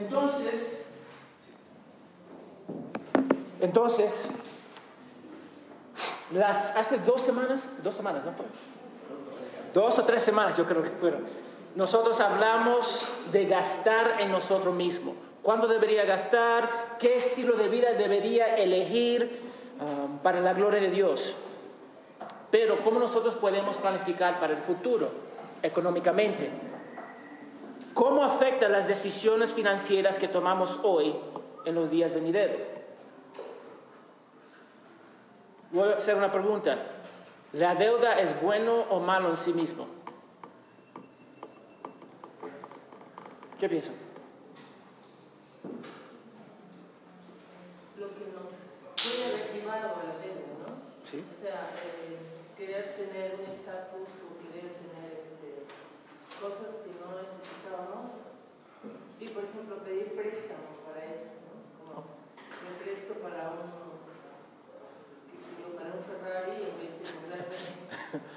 Entonces, entonces, hace dos semanas, dos semanas, ¿no? Dos o tres semanas, yo creo que fueron. Nosotros hablamos de gastar en nosotros mismos. ¿Cuándo debería gastar? ¿Qué estilo de vida debería elegir um, para la gloria de Dios? Pero ¿cómo nosotros podemos planificar para el futuro económicamente? ¿Cómo afectan las decisiones financieras que tomamos hoy en los días venideros? Voy a hacer una pregunta. ¿La deuda es bueno o malo en sí mismo? ¿Qué piensan? Lo que nos tiene reactivado a la deuda, ¿no? Sí. O sea, eh, querer tener un estatus o querer tener este, cosas que necesitábamos. Y, por ejemplo, pedir préstamos para eso, ¿no? Como me presto para un, yo, para un Ferrari en vez de comprarme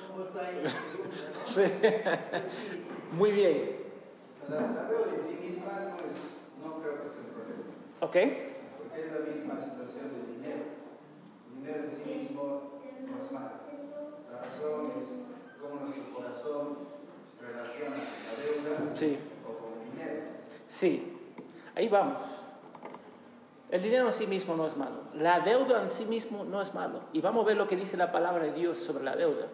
un Volkswagen ¿no? Sí. Sí. Muy bien. La, la deuda en sí misma no, es, no creo que sea un problema, ¿Ok? porque es la misma situación del dinero. El dinero en sí mismo no es malo. La razón es cómo nuestro corazón se relaciona con la deuda Sí. o con el dinero. Sí. Ahí vamos. El dinero en sí mismo no es malo. La deuda en sí mismo no es malo. Y vamos a ver lo que dice la palabra de Dios sobre la deuda.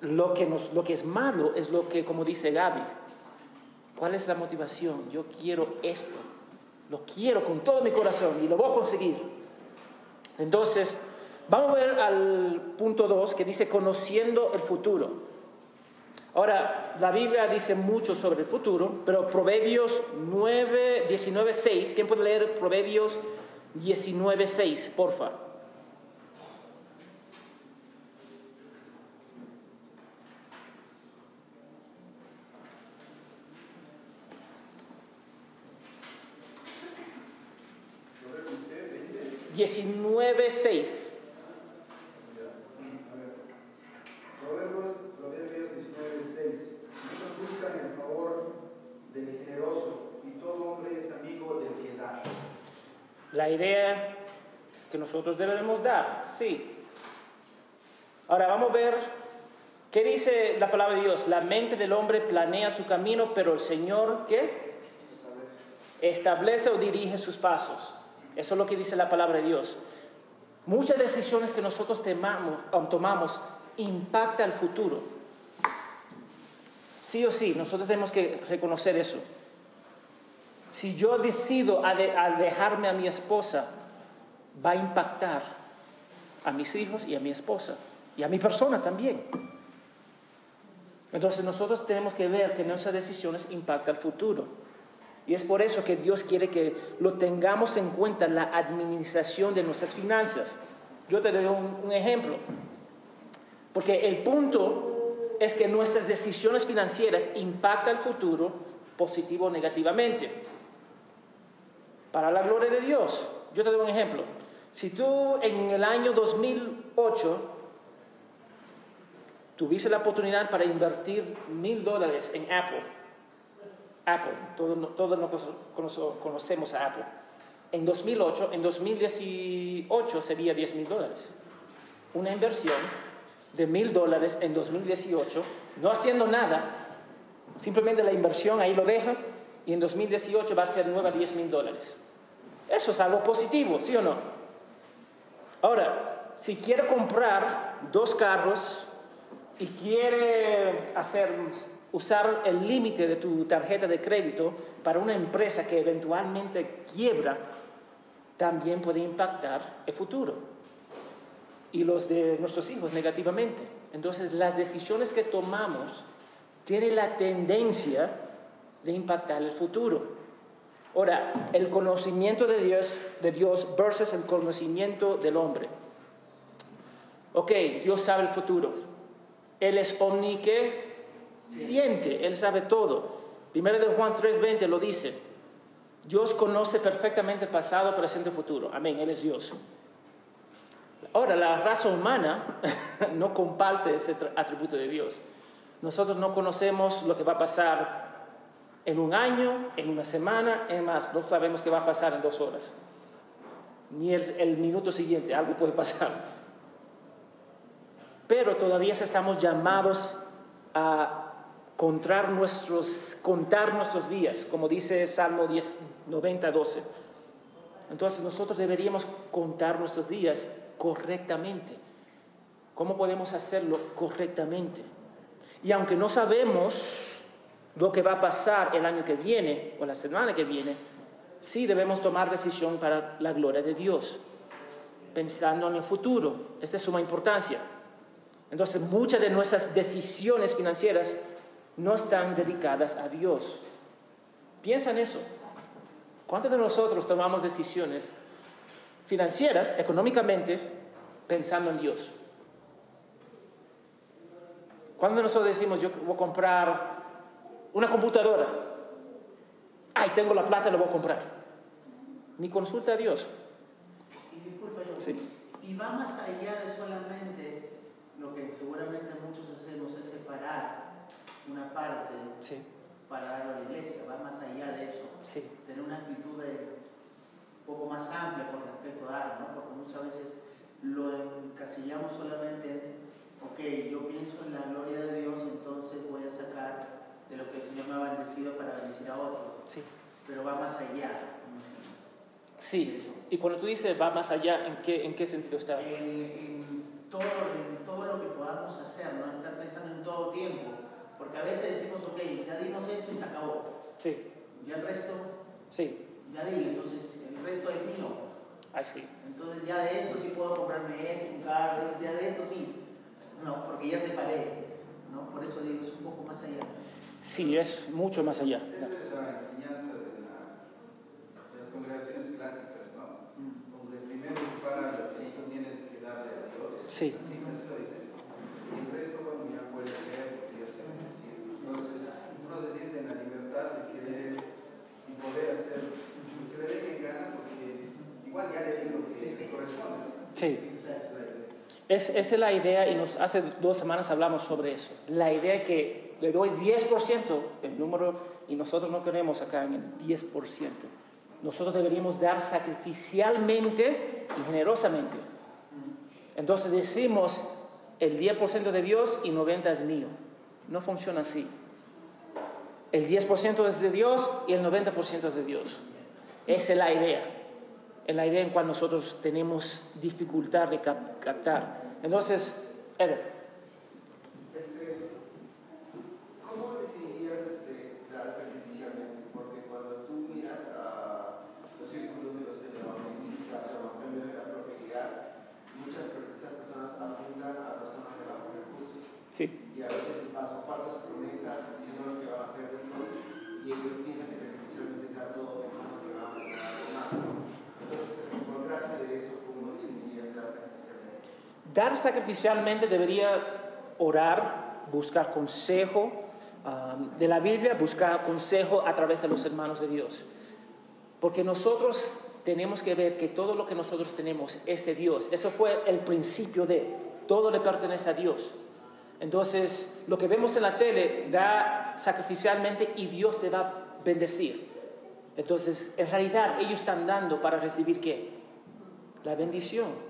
Lo que, nos, lo que es malo es lo que, como dice Gaby, ¿cuál es la motivación? Yo quiero esto. Lo quiero con todo mi corazón y lo voy a conseguir. Entonces, vamos a ver al punto 2 que dice conociendo el futuro. Ahora, la Biblia dice mucho sobre el futuro, pero Proverbios 9, 19, 6, ¿quién puede leer Proverbios 19, 6, porfa? Proverbios usted, 20. 19, 6. A ver. Proverbios, Proverbios 19, 6. Muchos buscan el favor del generoso y todo hombre es amigo del que da. La idea que nosotros debemos dar, sí. Ahora vamos a ver qué dice la palabra de Dios. La mente del hombre planea su camino, pero el Señor, ¿qué? Establece o dirige sus pasos. Eso es lo que dice la palabra de Dios. Muchas decisiones que nosotros temamos, tomamos impacta el futuro. Sí o sí, nosotros tenemos que reconocer eso. Si yo decido a, de- a dejarme a mi esposa, va a impactar a mis hijos y a mi esposa y a mi persona también. Entonces nosotros tenemos que ver que nuestras decisiones impactan el futuro. Y es por eso que Dios quiere que lo tengamos en cuenta en la administración de nuestras finanzas. Yo te doy un, un ejemplo. Porque el punto es que nuestras decisiones financieras impactan el futuro positivo o negativamente. Para la gloria de Dios. Yo te doy un ejemplo. Si tú en el año 2008 tuviste la oportunidad para invertir mil dólares en Apple, Apple, todos todos nos conocemos a Apple, en 2008, en 2018 sería 10 mil dólares. Una inversión de mil dólares en 2018, no haciendo nada, simplemente la inversión ahí lo deja y en 2018 va a ser nueva 10 mil dólares. Eso es algo positivo, ¿sí o no? Ahora, si quiere comprar dos carros y quiere hacer, usar el límite de tu tarjeta de crédito para una empresa que eventualmente quiebra, también puede impactar el futuro y los de nuestros hijos negativamente. Entonces, las decisiones que tomamos tienen la tendencia de impactar el futuro. Ahora, el conocimiento de Dios, de Dios versus el conocimiento del hombre. Ok, Dios sabe el futuro. Él es omnisciente, Él sabe todo. Primero de Juan 3:20 lo dice. Dios conoce perfectamente el pasado, presente y futuro. Amén, Él es Dios. Ahora, la raza humana no comparte ese atributo de Dios. Nosotros no conocemos lo que va a pasar En un año, en una semana, en más, no sabemos qué va a pasar en dos horas. Ni el, minuto siguiente, algo puede pasar. Pero todavía estamos llamados a contar nuestros, contar nuestros días, como dice Salmo 10, 90, 12. Entonces nosotros deberíamos contar nuestros días correctamente. ¿Cómo podemos hacerlo correctamente? Y aunque no sabemos lo que va a pasar el año que viene o la semana que viene, sí debemos tomar decisión para la gloria de Dios, pensando en el futuro. Esta es suma importancia. Entonces, muchas de nuestras decisiones financieras no están dedicadas a Dios. Piensa en eso. ¿Cuántos de nosotros tomamos decisiones financieras, económicamente, pensando en Dios? ¿Cuántos de nosotros decimos, yo voy a comprar una computadora? Ay, tengo la plata, la voy a comprar. Ni consulta a Dios. Y disculpa yo, Sí. y va más allá de solamente lo que seguramente muchos hacemos es separar una parte Sí, para darlo a la iglesia, va más allá de eso, sí, tener una actitud de- un poco más amplia con respecto a dar, ¿no? porque muchas veces lo encasillamos solamente en, ok, yo pienso en la gloria de Dios, entonces voy a sacar de lo que el Señor me ha bendecido para bendecir a otros, sí. pero va más allá. Sí, y cuando tú dices va más allá, ¿en qué, en qué sentido está? en, en todo, en todo lo que podamos hacer, no estar pensando en todo tiempo. Porque a veces decimos, ok, ya dimos esto y se acabó. Sí, Ya el resto, sí, ya di, entonces el resto es mío. así. Entonces ya de esto sí puedo comprarme esto, un carro, ya de esto sí. No, porque ya separé. ¿no? Por eso digo, es un poco más allá. Sí, es mucho más allá. Esa es la enseñanza de, la- de las congregaciones clásicas, ¿no? Donde primero separa lo que tú tienes que darle a Dios. Sí. Así lo dice. Y el resto, bueno, ya puede ser, ya se bendecido. Entonces, uno se siente en la libertad de querer y poder hacer lo que le en gana, porque igual ya le digo que te corresponde. Sí. Esa es la idea. Es, esa es la idea y nos, hace dos semanas hablamos sobre eso. La idea que le doy 10%, el número, y nosotros no queremos acá en el 10%. Nosotros deberíamos dar sacrificialmente y generosamente. Entonces decimos el 10% de Dios y 90% es mío. No funciona así. El 10% es de Dios y el 90% es de Dios. Esa es la idea. Es la idea en cual nosotros tenemos dificultad de cap- captar. Entonces, Eder, Este, ¿Cómo definirías este, dar sacrificialmente? Porque cuando tú miras a los círculos de los evangelistas o evangelios de la prosperidad, muchas de esas personas apuntan a personas de bajos recursos sí, y a veces bajo falsas promesas diciendo que van a ser ricos y ellos piensan que sacrificialmente está todo pensando que van a tener algo más. ¿no? Entonces, en contraste de eso, ¿cómo definirías dar sacrificialmente? Dar sacrificialmente debería orar, buscar consejo um, de la Biblia, buscar consejo a través de los hermanos de Dios. Porque nosotros tenemos que ver que todo lo que nosotros tenemos es de Dios. Eso fue el principio de, todo le pertenece a Dios. Entonces, lo que vemos en la tele, da sacrificialmente y Dios te va a bendecir. Entonces, en realidad, ellos están dando para recibir qué? La bendición.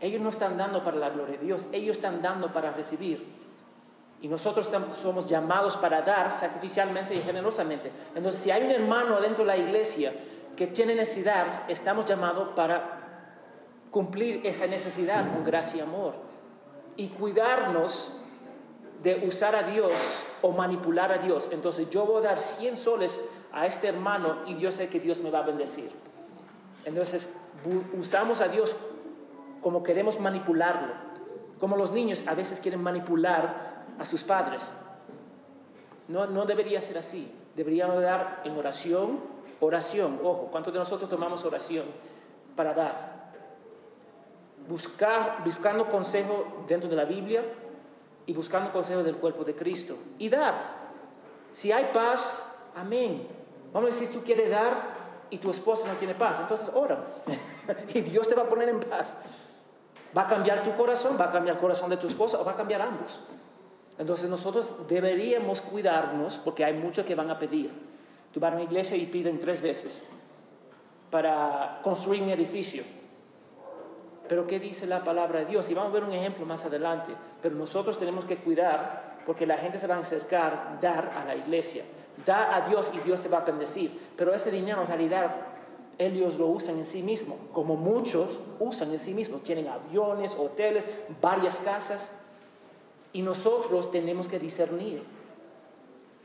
Ellos no están dando para la gloria de Dios, ellos están dando para recibir. Y nosotros somos llamados para dar sacrificialmente y generosamente. Entonces, si hay un hermano dentro de la iglesia que tiene necesidad, estamos llamados para cumplir esa necesidad con gracia y amor. Y cuidarnos de usar a Dios o manipular a Dios. Entonces, yo voy a dar 100 soles a este hermano y yo sé que Dios me va a bendecir. Entonces, usamos a Dios como queremos manipularlo. Como los niños a veces quieren manipular a sus padres. No, no debería ser así. Deberíamos dar en oración, oración. Ojo, ¿cuántos de nosotros tomamos oración para dar? Buscar, buscando consejo dentro de la Biblia y buscando consejo del cuerpo de Cristo. Y dar. Si hay paz, amén. Vamos a decir, tú quieres dar y tu esposa no tiene paz. Entonces ora. y Dios te va a poner en paz. Va a cambiar tu corazón, va a cambiar el corazón de tu esposa o va a cambiar ambos. Entonces nosotros deberíamos cuidarnos porque hay muchos que van a pedir. Tú vas a una iglesia y piden tres veces para construir un edificio. Pero ¿qué dice la palabra de Dios? Y vamos a ver un ejemplo más adelante. Pero nosotros tenemos que cuidar porque la gente se va a acercar, dar a la iglesia. Da a Dios y Dios te va a bendecir. Pero ese dinero en realidad ellos lo usan en sí mismos, como muchos usan en sí mismos. Tienen aviones, hoteles, varias casas. Y nosotros tenemos que discernir.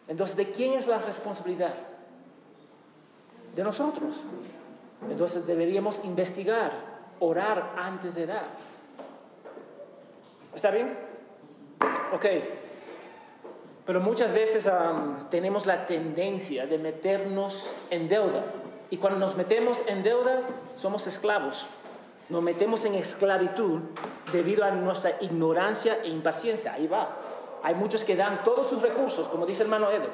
Entonces, ¿de quién es la responsabilidad? De nosotros. Entonces deberíamos investigar, orar antes de dar. ¿Está bien? Ok. Pero muchas veces tenemos la tendencia de meternos en deuda. Y cuando nos metemos en deuda, somos esclavos. Nos metemos en esclavitud debido a nuestra ignorancia e impaciencia. Ahí va. Hay muchos que dan todos sus recursos, como dice el hermano Edo,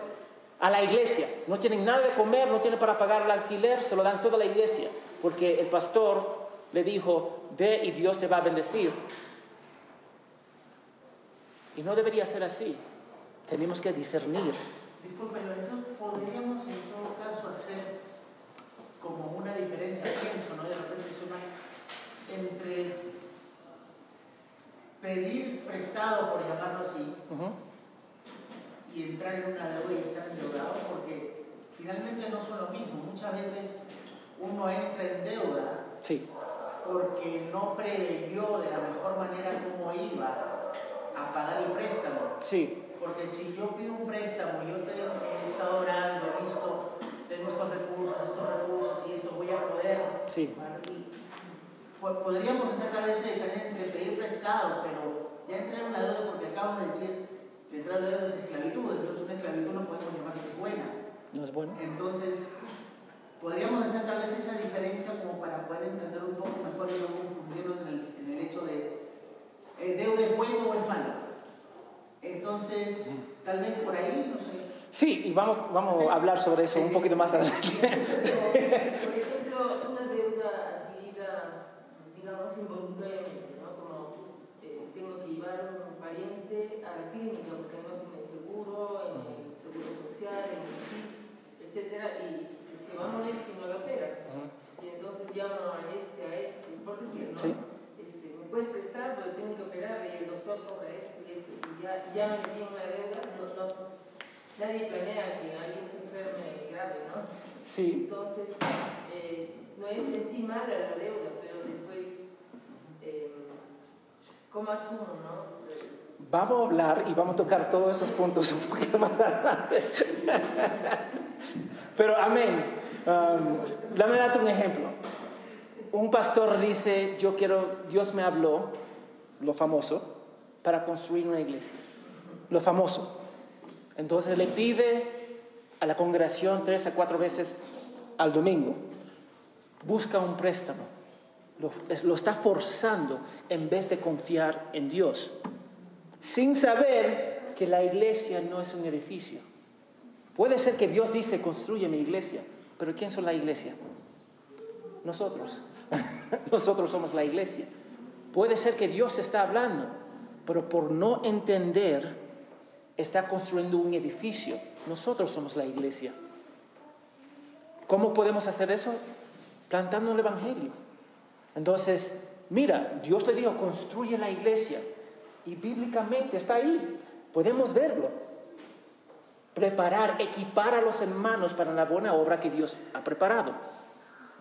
a la iglesia. No tienen nada de comer, no tienen para pagar el alquiler, se lo dan toda la iglesia. Porque el pastor le dijo, ve y Dios te va a bendecir. Y no debería ser así. Tenemos que discernir. Disculpen, entonces podríamos en todo caso hacer como una diferencia, pienso, ¿no? De repente entre pedir prestado, por llamarlo así, y entrar en una deuda y estar endeudado, porque finalmente no son lo mismo. Muchas veces uno entra en deuda porque no preveyó de la mejor manera cómo iba a pagar el préstamo. Sí. Porque si yo pido un préstamo, yo te, he estado orando, he visto, tengo estos recursos, estos recursos y esto voy a poder. Sí. Podríamos hacer tal vez diferente entre pedir prestado, pero ya entré en una deuda porque acabo de decir que entrar en deuda es esclavitud, entonces una esclavitud no podemos llamar que es buena. No es buena. Entonces, podríamos hacer tal vez esa diferencia como para poder entender un poco mejor y no confundirnos en el, en el hecho de eh, deuda es bueno o es malo. Entonces, tal vez por ahí, no sé. Sí, y vamos, vamos a hablar sobre eso un poquito más adelante. por ejemplo, digamos, involuntariamente, ¿no? Como eh, tengo que llevar a un pariente a la clínica porque no tiene seguro, en el seguro social, en el SIS, etcétera, y se va a morir si no lo opera. Y entonces llamo a este, a este, por decir, ¿no? Este, me puedes prestar, pero tengo que operar y el doctor cobra esto y esto, y ya, ya me metí en una deuda, no, no, nadie planea que alguien se enferme grave, ¿no? Sí. Entonces, eh, no es en sí mala la deuda, pero eh, ¿cómo asumo, no? Vamos a hablar y vamos a tocar todos esos puntos un poquito más adelante. Pero amén. Um, dame darte un ejemplo. Un pastor dice, yo quiero, Dios me habló, lo famoso, para construir una iglesia. Lo famoso. Entonces le pide a la congregación tres a cuatro veces al domingo, busca un préstamo. Lo, está forzando en vez de confiar en Dios, sin saber que la iglesia no es un edificio. Puede ser que Dios dice, construye mi iglesia, pero ¿quién son la iglesia? Nosotros. Nosotros somos la iglesia. Puede ser que Dios está hablando, pero por no entender, está construyendo un edificio. Nosotros somos la iglesia. ¿Cómo podemos hacer eso? Plantando el Evangelio. Entonces, mira, Dios le dijo, construye la iglesia. Y bíblicamente está ahí. Podemos verlo. Preparar, equipar a los hermanos para la buena obra que Dios ha preparado.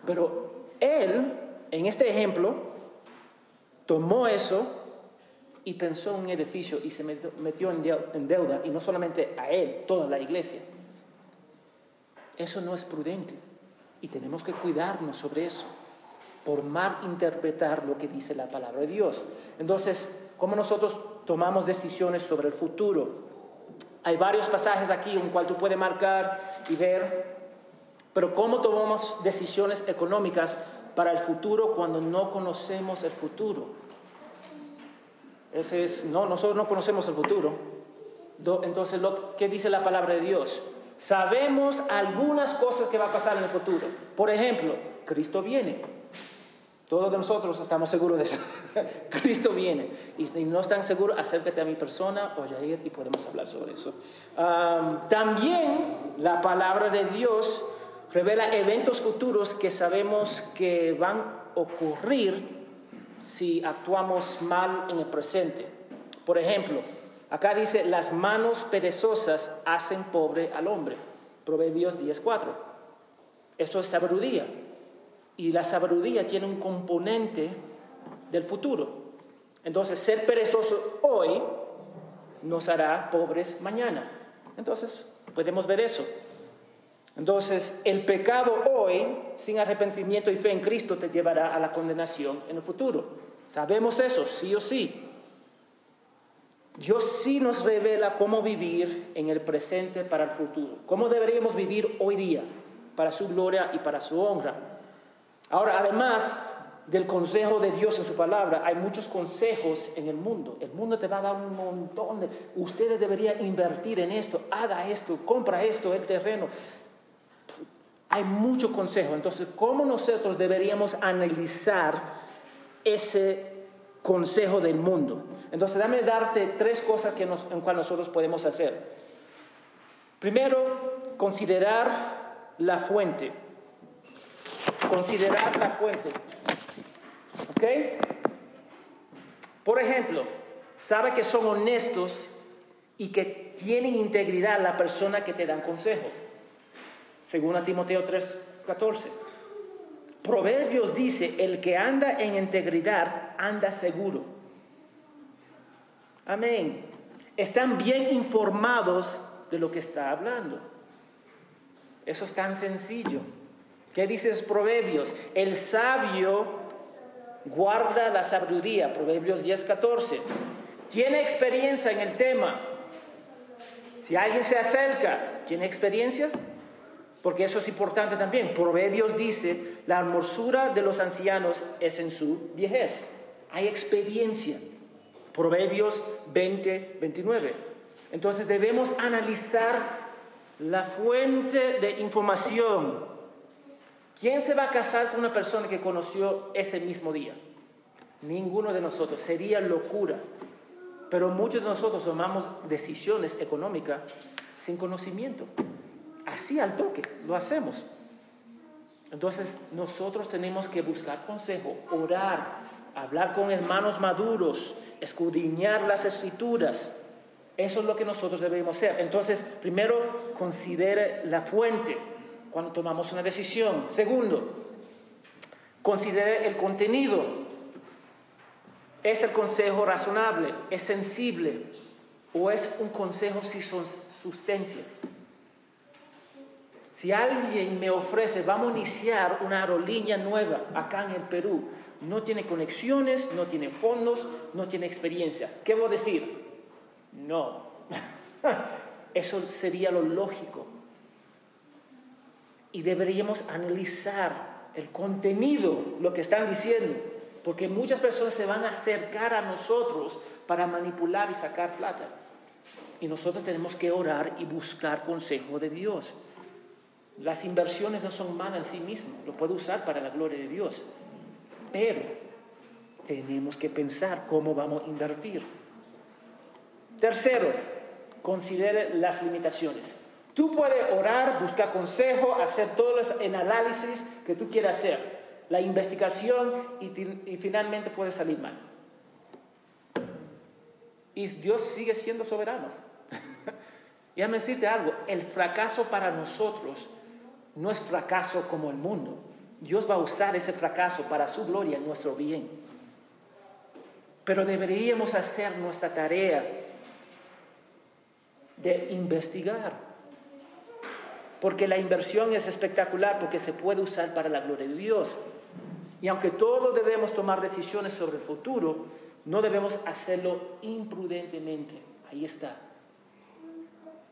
Pero Él, en este ejemplo, tomó eso y pensó en un edificio y se metió en deuda, y no solamente a Él, toda la iglesia. Eso no es prudente y tenemos que cuidarnos sobre eso por mal interpretar lo que dice la palabra de Dios. Entonces, ¿cómo nosotros tomamos decisiones sobre el futuro? Hay varios pasajes aquí en cual tú puedes marcar y ver, pero ¿cómo tomamos decisiones económicas para el futuro cuando no conocemos el futuro? Ese es, no, nosotros no conocemos el futuro. Entonces, ¿qué dice la palabra de Dios? Sabemos algunas cosas que va a pasar en el futuro. Por ejemplo, Cristo viene. Todos nosotros estamos seguros de eso. Cristo viene. Y si no están seguros, acércate a mi persona o Jair y podemos hablar sobre eso. Am, también la palabra de Dios revela eventos futuros que sabemos que van a ocurrir si actuamos mal en el presente. Por ejemplo, acá dice, las manos perezosas hacen pobre al hombre. Proverbios 10.4. Eso es sabiduría. Y la sabiduría tiene un componente del futuro. Entonces, ser perezoso hoy nos hará pobres mañana. Entonces, podemos ver eso. Entonces, el pecado hoy, sin arrepentimiento y fe en Cristo, te llevará a la condenación en el futuro. Sabemos eso, sí o sí. Dios sí nos revela cómo vivir en el presente para el futuro, cómo deberíamos vivir hoy día para su gloria y para su honra. Ahora, además del consejo de Dios en su palabra, hay muchos consejos en el mundo. El mundo te va a dar un montón de... Ustedes deberían invertir en esto, haga esto, compra esto, el terreno. Hay mucho consejo. Entonces, ¿cómo nosotros deberíamos analizar ese consejo del mundo? Entonces, dame darte tres cosas que en cual nosotros podemos hacer. Primero, considerar la fuente. Considerar la fuente. ¿Ok? Por ejemplo, sabe que son honestos y que tienen integridad la persona que te dan consejo. Según a Timoteo 3:14. Proverbios dice, el que anda en integridad anda seguro. Amén. Están bien informados de lo que está hablando. Eso es tan sencillo. ¿Qué dices Proverbios? El sabio guarda la sabiduría, Proverbios 10:14. Tiene experiencia en el tema. Si alguien se acerca, ¿tiene experiencia? Porque eso es importante también. Proverbios dice, la hermosura de los ancianos es en su viejez. Hay experiencia. Proverbios 20, 29. Entonces debemos analizar la fuente de información. ¿Quién se va a casar con una persona que conoció ese mismo día? Ninguno de nosotros. Sería locura. Pero muchos de nosotros tomamos decisiones económicas sin conocimiento. Así al toque, lo hacemos. Entonces nosotros tenemos que buscar consejo, orar, hablar con hermanos maduros, escudriñar las escrituras. Eso es lo que nosotros debemos hacer. Entonces, primero, considere la fuente cuando tomamos una decisión. Segundo, considere el contenido. ¿Es el consejo razonable? ¿Es sensible? ¿O es un consejo sin sustancia? Si alguien me ofrece, vamos a iniciar una aerolínea nueva acá en el Perú, no tiene conexiones, no tiene fondos, no tiene experiencia, ¿qué voy a decir? No. Eso sería lo lógico. Y deberíamos analizar el contenido, lo que están diciendo, porque muchas personas se van a acercar a nosotros para manipular y sacar plata. Y nosotros tenemos que orar y buscar consejo de Dios. Las inversiones no son malas en sí mismas, lo puedo usar para la gloria de Dios. Pero tenemos que pensar cómo vamos a invertir. Tercero, considere las limitaciones. Tú puedes orar, buscar consejo, hacer todos los análisis que tú quieras hacer, la investigación y, finalmente puede salir mal. Y Dios sigue siendo soberano. y déjame decirte algo, el fracaso para nosotros no es fracaso como el mundo. Dios va a usar ese fracaso para su gloria, nuestro bien. Pero deberíamos hacer nuestra tarea de investigar. Porque la inversión es espectacular, porque se puede usar para la gloria de Dios. Y aunque todos debemos tomar decisiones sobre el futuro, no debemos hacerlo imprudentemente. Ahí está.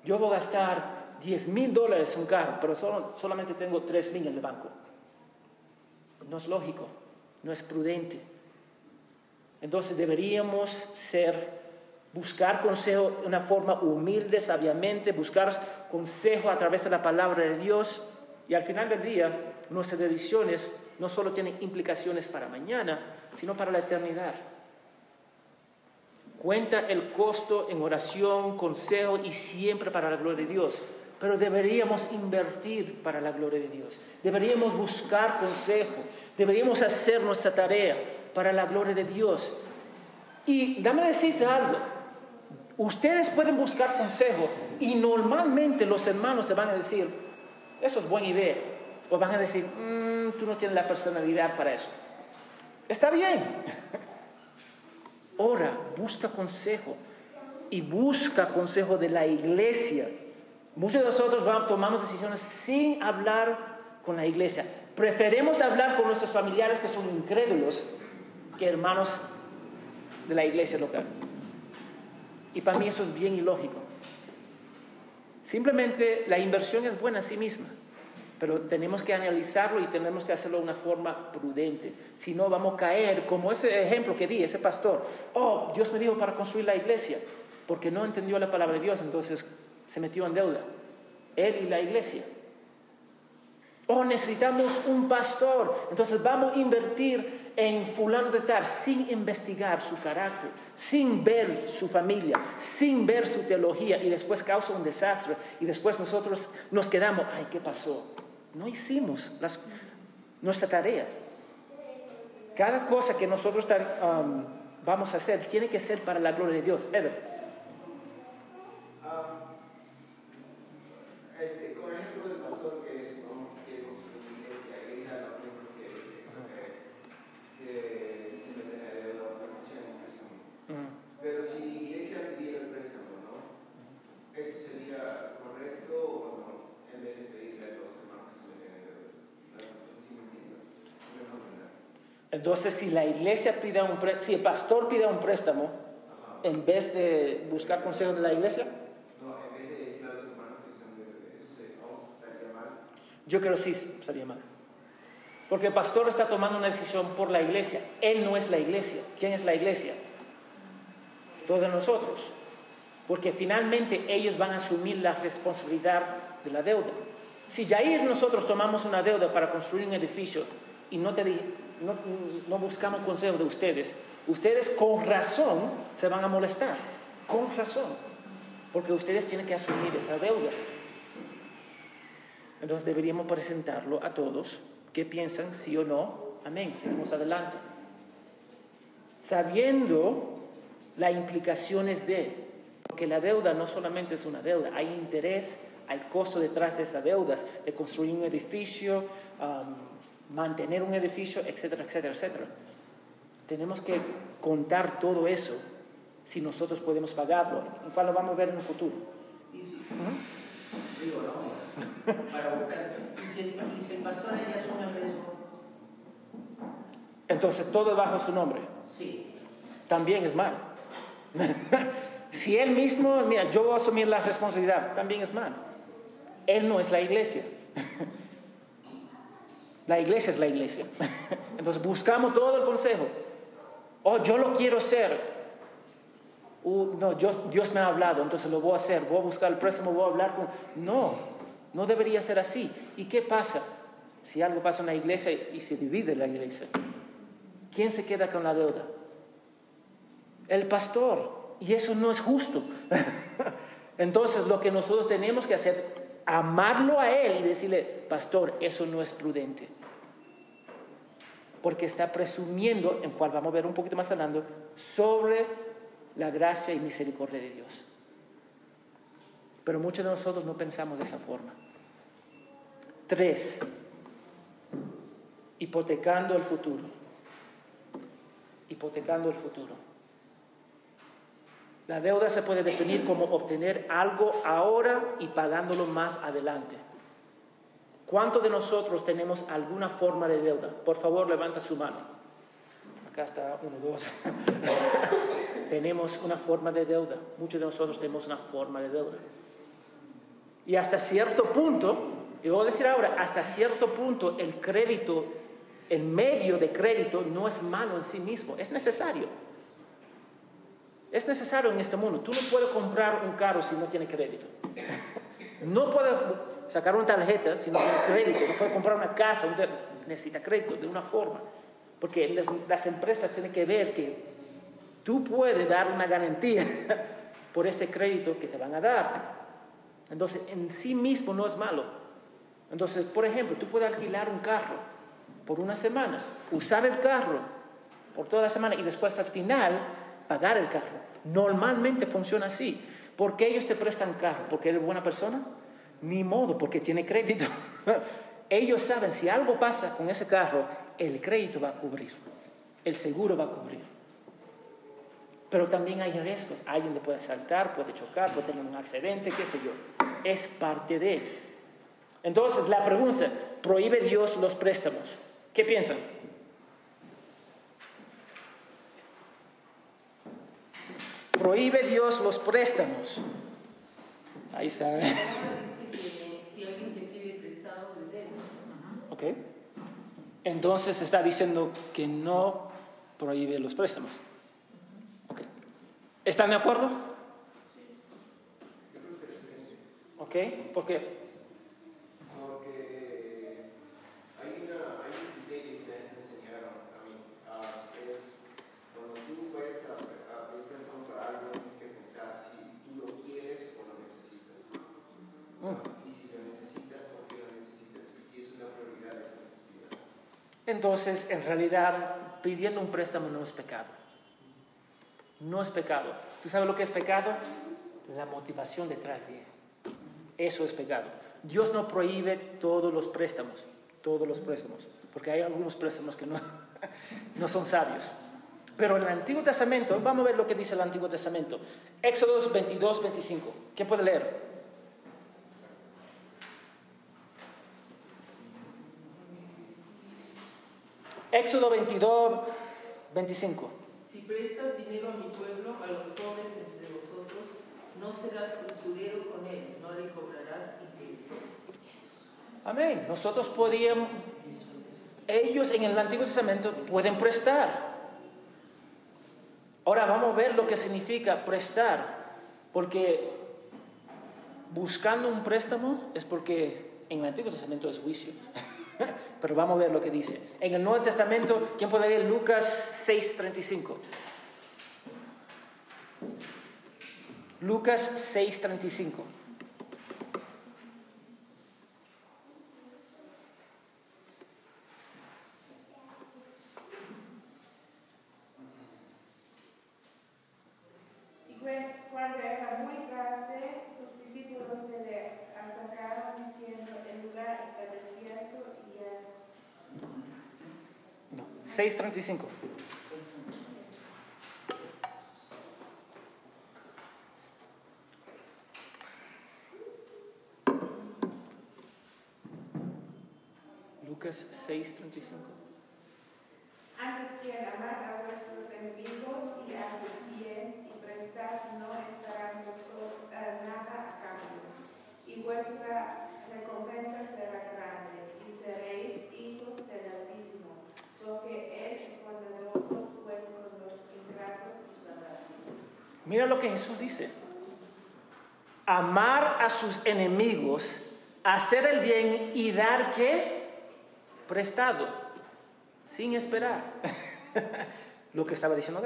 Yo voy a gastar 10 mil dólares en un carro, pero solo, solamente tengo 3 mil en el banco. No es lógico, no es prudente. Entonces deberíamos ser, buscar consejo de una forma humilde, sabiamente, buscar consejo a través de la palabra de Dios Y al final del día, nuestras decisiones no solo tienen implicaciones para mañana, sino para la eternidad. Cuenta el costo en oración, consejo y siempre para la gloria de Dios. Pero deberíamos invertir para la gloria de Dios. Deberíamos buscar consejo. Deberíamos hacer nuestra tarea para la gloria de Dios. Y dame decirte algo. Ustedes pueden buscar consejo y normalmente los hermanos te van a decir, eso es buena idea. O van a decir, "Mm, tú no tienes la personalidad para eso. Está bien. Ora, busca consejo y busca consejo de la iglesia. Muchos de nosotros vamos- tomamos decisiones sin hablar con la iglesia. Preferimos hablar con nuestros familiares que son incrédulos que hermanos de la iglesia local. Y para mí eso es bien ilógico. Simplemente la inversión es buena en sí misma, pero tenemos que analizarlo y tenemos que hacerlo de una forma prudente. Si no, vamos a caer como ese ejemplo que di, ese pastor. Oh, Dios me dijo para construir la iglesia, porque no entendió la palabra de Dios, entonces se metió en deuda. Él y la iglesia. Oh, necesitamos un pastor. Entonces vamos a invertir en fulano de tal sin investigar su carácter, sin ver su familia, sin ver su teología y después causa un desastre y después nosotros nos quedamos, ay, ¿qué pasó? No hicimos las- nuestra tarea. Cada cosa que nosotros um, vamos a hacer tiene que ser para la gloria de Dios. Ah, el- el- con el ejemplo del pastor que es ¿no? que construye una iglesia, iglesia no ejemplo que, que, que se mete en la deuda o formación en préstamo. Mm. Pero si la iglesia pidiera el préstamo, ¿no? ¿Eso sería correcto o no? En vez de pedirle a los hermanos que se meten en deudas. No sé si me entiendo. No me entiendo. Entonces, si la iglesia pide un pré- si el pastor pide un préstamo, en vez de buscar consejo de la iglesia, que yo creo sí sería mal. Porque el pastor está tomando una decisión por la iglesia. Él no es la iglesia. ¿Quién es la iglesia? Todos nosotros. Porque finalmente ellos van a asumir la responsabilidad de la deuda. Si Jair nosotros tomamos una deuda para construir un edificio y no, te no, no buscamos consejo de ustedes, ustedes con razón se van a molestar. Con razón. Porque ustedes tienen que asumir esa deuda. Entonces deberíamos presentarlo a todos. ¿Qué piensan? ¿Sí o no? Amén. Seguimos adelante. Sabiendo las implicaciones de, porque la deuda no solamente es una deuda, hay interés, hay costo detrás de esas deudas, de construir un edificio, mantener un edificio, etcétera, etcétera, etcétera. Tenemos que contar todo eso si nosotros podemos pagarlo, en cual lo vamos a ver en el futuro. Y si, digo, no, para buscar. Y si, el, y si el pastor ella asume el riesgo, Entonces todo bajo su nombre. sí. también es mal. si él mismo, mira, yo voy a asumir la responsabilidad, también es mal. Él no es la iglesia. la iglesia es la iglesia. Entonces buscamos todo el consejo. Oh, yo lo quiero hacer. Uh, no, Dios me ha hablado, entonces lo voy a hacer. Voy a buscar el préstamo, voy a hablar con... No, no debería ser así. ¿Y qué pasa? Si algo pasa en la iglesia y se divide la iglesia, ¿quién se queda con la deuda? el pastor. Y eso no es justo. Entonces lo que nosotros tenemos que hacer, amarlo a él y decirle, pastor, eso no es prudente. Porque está presumiendo, en cual vamos a ver un poquito más hablando, sobre la gracia y misericordia de Dios. Pero muchos de nosotros no pensamos de esa forma. Tres, hipotecando el futuro. Hipotecando el futuro. La deuda se puede definir como obtener algo ahora y pagándolo más adelante. ¿Cuántos de nosotros tenemos alguna forma de deuda? Por favor, levanta su mano. Acá está uno, dos. tenemos una forma de deuda. Muchos de nosotros tenemos una forma de deuda. Y hasta cierto punto, y voy a decir ahora, hasta cierto punto el crédito, el medio de crédito no es malo en sí mismo, es necesario. Es necesario en este mundo. Tú no puedes comprar un carro si no tiene crédito. No puede sacar una tarjeta si no tiene crédito, no puede comprar una casa, necesita crédito de una forma. Porque las empresas tienen que ver que tú puedes dar una garantía por ese crédito que te van a dar. Entonces, en sí mismo no es malo. Entonces, por ejemplo, tú puedes alquilar un carro por una semana, usar el carro por toda la semana y después al final pagar el carro. Normalmente funciona así. ¿Por qué ellos te prestan carro? ¿Porque eres buena persona? Ni modo, porque tiene crédito. ellos saben si algo pasa con ese carro, el crédito va a cubrir, el seguro va a cubrir. Pero también hay riesgos. Alguien le puede saltar, puede chocar, puede tener un accidente, qué sé yo. Es parte de. Entonces, la pregunta, ¿prohíbe Dios los préstamos? ¿Qué piensan? Prohíbe Dios los préstamos. Ahí está. Que si alguien te pide prestado. ¿Ok? Entonces está diciendo que no prohíbe los préstamos. ¿Ok? ¿Están de acuerdo? ¿Ok? ¿Por qué? Porque hay, una, hay un criterio que me enseñaron a mí, ah, es cuando tú vas a, a pedir préstamo para algo, tienes que pensar si tú lo quieres o lo necesitas. Y si lo necesitas, ¿por qué lo necesitas? Y si es una prioridad de tu necesidad. Entonces, en realidad, pidiendo un préstamo no es pecado. No es pecado. ¿Tú sabes lo que es pecado? La motivación detrás de él. Eso es pecado. Dios no prohíbe todos los préstamos, todos los préstamos, porque hay algunos préstamos que no, no son sabios. Pero en el Antiguo Testamento, vamos a ver lo que dice el Antiguo Testamento. Éxodos 22, 25. ¿Quién puede leer? Éxodo 22, 25. Si prestas dinero a mi pueblo, a los pobres entre vosotros, no serás usurero con él, no le cobrarás interés. Amén. Nosotros podíamos, ellos en el Antiguo Testamento pueden prestar. Ahora vamos a ver lo que significa prestar, porque buscando un préstamo es porque en el Antiguo Testamento es juicio. Pero vamos a ver lo que dice. En el Nuevo Testamento, ¿quién puede leer Lucas 6:35? Lucas 6:35. Y cuen- cuando era muy tarde, sus discípulos se le acercaron diciendo, el lugar está desierto y es No, 6:35. Lucas 6:35. Antes que amar a vuestros enemigos y hacer bien y prestar, no estarán vosotros eh, nada a cambio. Y vuestra recompensa será grande, y seréis hijos del Altísimo, porque Él es bondadoso pues con los ingratos y perversos. Mira lo que Jesús dice. Amar a sus enemigos, hacer el bien y dar qué? Prestado, sin esperar. lo que estaba diciendo.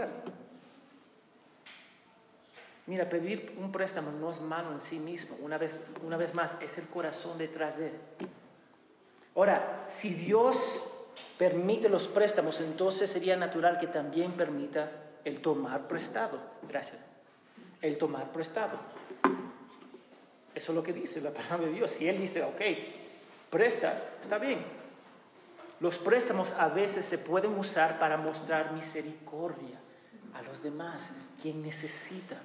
Mira, pedir un préstamo no es malo en sí mismo. Una vez, una vez más, es el corazón detrás de él. Ahora, si Dios permite los préstamos, entonces sería natural que también permita el tomar prestado. Gracias. El tomar prestado. Eso es lo que dice la palabra de Dios. Si Él dice, ok, presta, está bien. Los préstamos a veces se pueden usar para mostrar misericordia a los demás, quien necesita.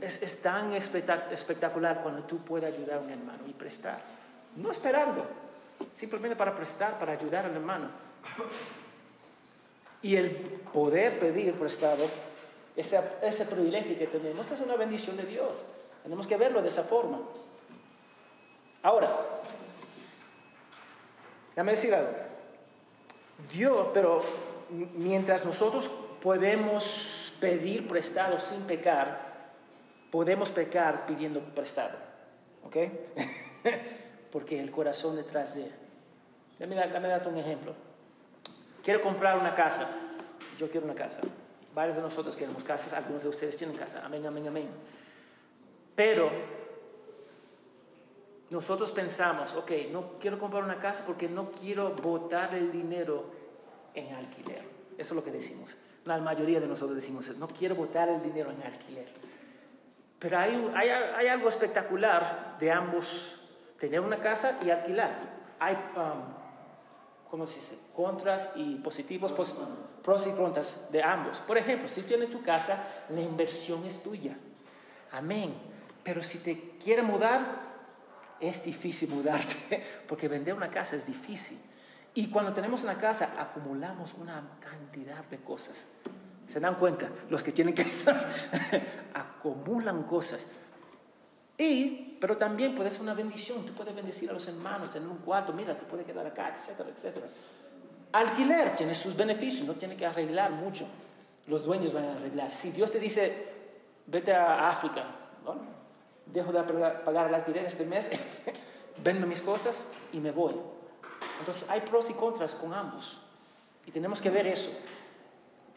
Es, es tan espectac- espectacular cuando tú puedes ayudar a un hermano y prestar. No esperando, simplemente para prestar, para ayudar al hermano. Y el poder pedir prestado, ese, ese privilegio que tenemos, es una bendición de Dios. Tenemos que verlo de esa forma. Ahora, déjame decir algo. Dios, pero mientras nosotros podemos pedir prestado sin pecar, podemos pecar pidiendo prestado. ¿Ok? Porque el corazón detrás de... Déjame darte un ejemplo. Quiero comprar una casa. Yo quiero una casa. Varios de nosotros queremos casas. Algunos de ustedes tienen casa. Amén, amén, amén. Pero nosotros pensamos, ok, no quiero comprar una casa porque no quiero botar el dinero en alquiler. Eso es lo que decimos. La mayoría de nosotros decimos, no quiero botar el dinero en alquiler. Pero hay, hay, hay algo espectacular de ambos, tener una casa y alquilar. Hay, um, ¿cómo se dice? Contras y positivos, pos, pros y contras de ambos. Por ejemplo, si tienes tu casa, la inversión es tuya. Amén. Pero si te quiere mudar, es difícil mudarte, porque vender una casa es difícil. Y cuando tenemos una casa, acumulamos una cantidad de cosas. ¿Se dan cuenta? Los que tienen casas acumulan cosas. Y, pero también puede ser una bendición. Tú puedes bendecir a los hermanos, en un cuarto, mira, te puede quedar acá, etcétera, etcétera. Alquiler tiene sus beneficios, no tiene que arreglar mucho. Los dueños van a arreglar. Si Dios te dice, vete a África, dejo de pagar el alquiler este mes, vendo mis cosas y me voy. Entonces hay pros y contras con ambos. Y tenemos que ver eso.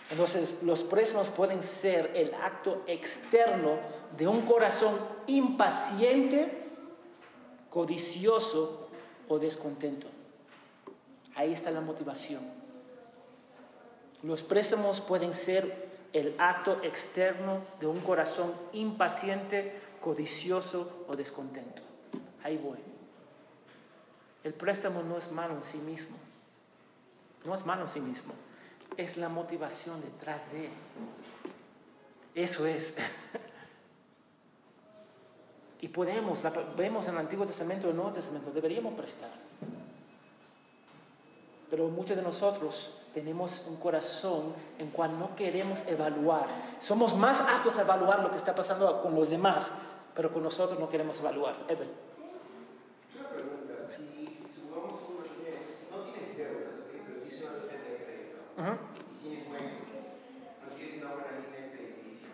Entonces los préstamos pueden ser el acto externo de un corazón impaciente, codicioso o descontento. Ahí está la motivación. Los préstamos pueden ser el acto externo de un corazón impaciente, codicioso o descontento. Ahí voy. El préstamo no es malo en sí mismo. No es malo en sí mismo. Es la motivación detrás de él. Eso es. Y podemos, vemos en el Antiguo Testamento y el Nuevo Testamento, deberíamos prestar. Pero muchos de nosotros tenemos un corazón en cual no queremos evaluar. Somos más aptos a evaluar lo que está pasando con los demás, pero con nosotros no queremos evaluar. Una pregunta, si supongamos uno tiene, no tiene deudas, pero tiene una tarjeta de crédito, y tiene buen, no tiene una buena línea crediticia,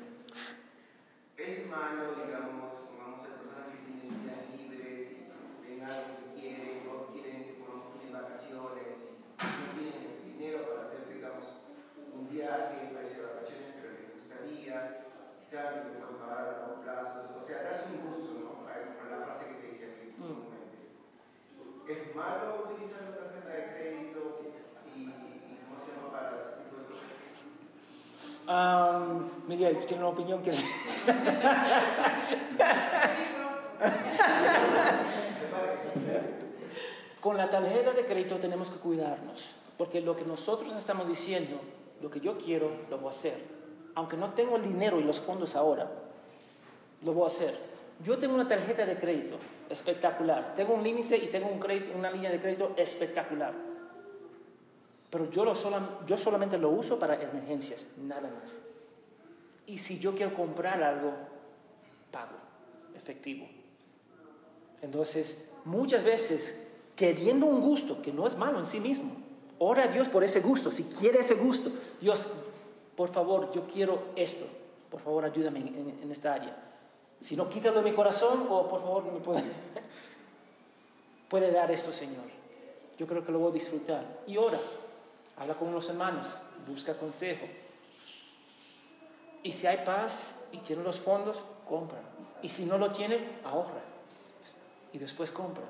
¿es malo, digamos, pongamos a personas que tienen días libres y ven algo que quieren, o quieren, supongamos, tienen vacaciones, y no tienen dinero para hacer, digamos, un viaje, para irse de vacaciones, pero les gustaría, están empezando a pagar a largo plazo, o sea, darse un gusto, ¿no? Con la frase que se dice aquí comúnmente. ¿Es malo utilizar la tarjeta de crédito y, y cómo se llama para ese tipo de cosas? Um, Miguel, ¿tiene una opinión que... Con la tarjeta de crédito tenemos que cuidarnos, porque lo que nosotros estamos diciendo, lo que yo quiero, lo voy a hacer. Aunque no tengo el dinero y los fondos ahora, lo voy a hacer. Yo tengo una tarjeta de crédito espectacular, tengo un límite y tengo un crédito, una línea de crédito espectacular. Pero yo, lo sola, yo solamente lo uso para emergencias, nada más. Y si yo quiero comprar algo, pago, efectivo. Entonces, muchas veces, queriendo un gusto, que no es malo en sí mismo, ora a Dios por ese gusto, si quiere ese gusto. Dios, por favor, yo quiero esto, por favor, ayúdame en, en, en esta área. Si no, quítalo de mi corazón o por favor me puede, puede dar esto, Señor. Yo creo que lo voy a disfrutar. Y ora, habla con los hermanos, busca consejo. Y si hay paz y tiene los fondos, compra. Y si no lo tiene, ahorra. Y después compra.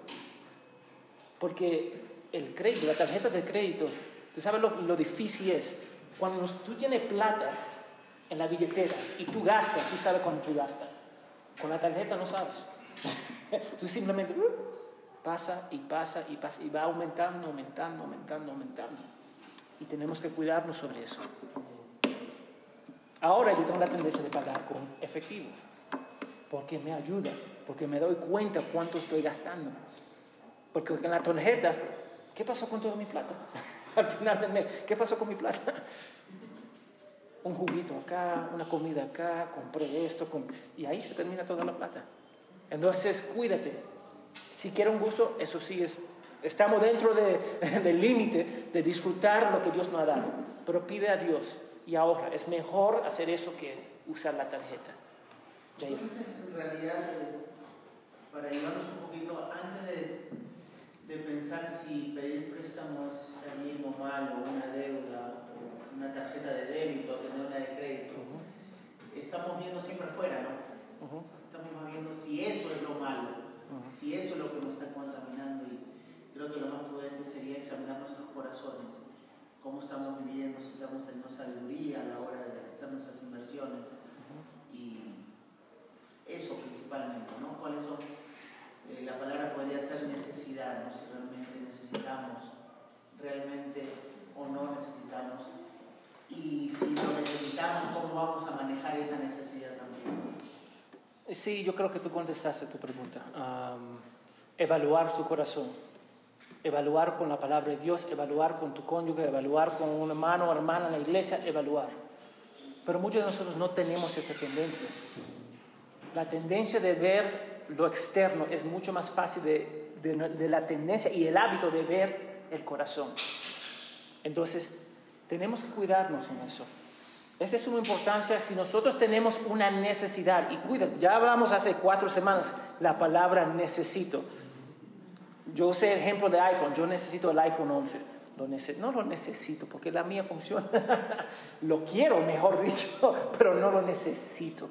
Porque el crédito, la tarjeta de crédito, tú sabes lo, lo difícil es. Cuando tú tienes plata en la billetera y tú gastas, tú sabes cuándo tú gastas. Con la tarjeta no sabes. Tú simplemente uh, pasa y pasa y pasa y va aumentando, aumentando, aumentando, aumentando. Y tenemos que cuidarnos sobre eso. Ahora yo tengo la tendencia de pagar con efectivo, porque me ayuda, porque me doy cuenta cuánto estoy gastando. Porque en la tarjeta, ¿qué pasó con toda mi plata? Al final del mes, ¿qué pasó con mi plata? Un juguito acá, una comida acá, compré esto, y ahí se termina toda la plata. Entonces, cuídate. Si quieres un gusto, eso sí es, estamos dentro de, del límite de disfrutar lo que Dios nos ha dado, pero pide a Dios y ahorra. Es mejor hacer eso que usar la tarjeta. Jair. Entonces, en realidad, eh, para ayudarnos un poquito, antes de, de pensar si pedir préstamo es bien o mal, o una deuda, una tarjeta de débito, tener una de crédito, estamos viendo siempre afuera, ¿no? Estamos viendo si eso es lo malo, si eso es lo que nos está contaminando y creo que lo más prudente sería examinar nuestros corazones, cómo estamos viviendo, si estamos teniendo sabiduría a la hora de hacer nuestras inversiones y eso principalmente, ¿no? ¿Cuáles son? eh, la palabra podría ser necesidad, ¿no? Si realmente necesitamos, realmente o no necesitamos y si lo necesitamos, ¿cómo vamos a manejar esa necesidad también? Sí, yo creo que tú contestaste tu pregunta. Am, evaluar tu corazón. Evaluar con la palabra de Dios, evaluar con tu cónyuge, evaluar con un hermano o hermana en la iglesia, evaluar. Pero muchos de nosotros no tenemos esa tendencia. La tendencia de ver lo externo es mucho más fácil de- de la tendencia y el hábito de ver el corazón. Entonces, tenemos que cuidarnos en eso. Esa es su importancia si nosotros tenemos una necesidad. Y cuida, ya hablamos hace cuatro semanas la palabra necesito. Yo usé el ejemplo de iPhone. Yo necesito el iPhone 11. Lo nece- no lo necesito porque la mía funciona. lo quiero, mejor dicho, pero no lo necesito.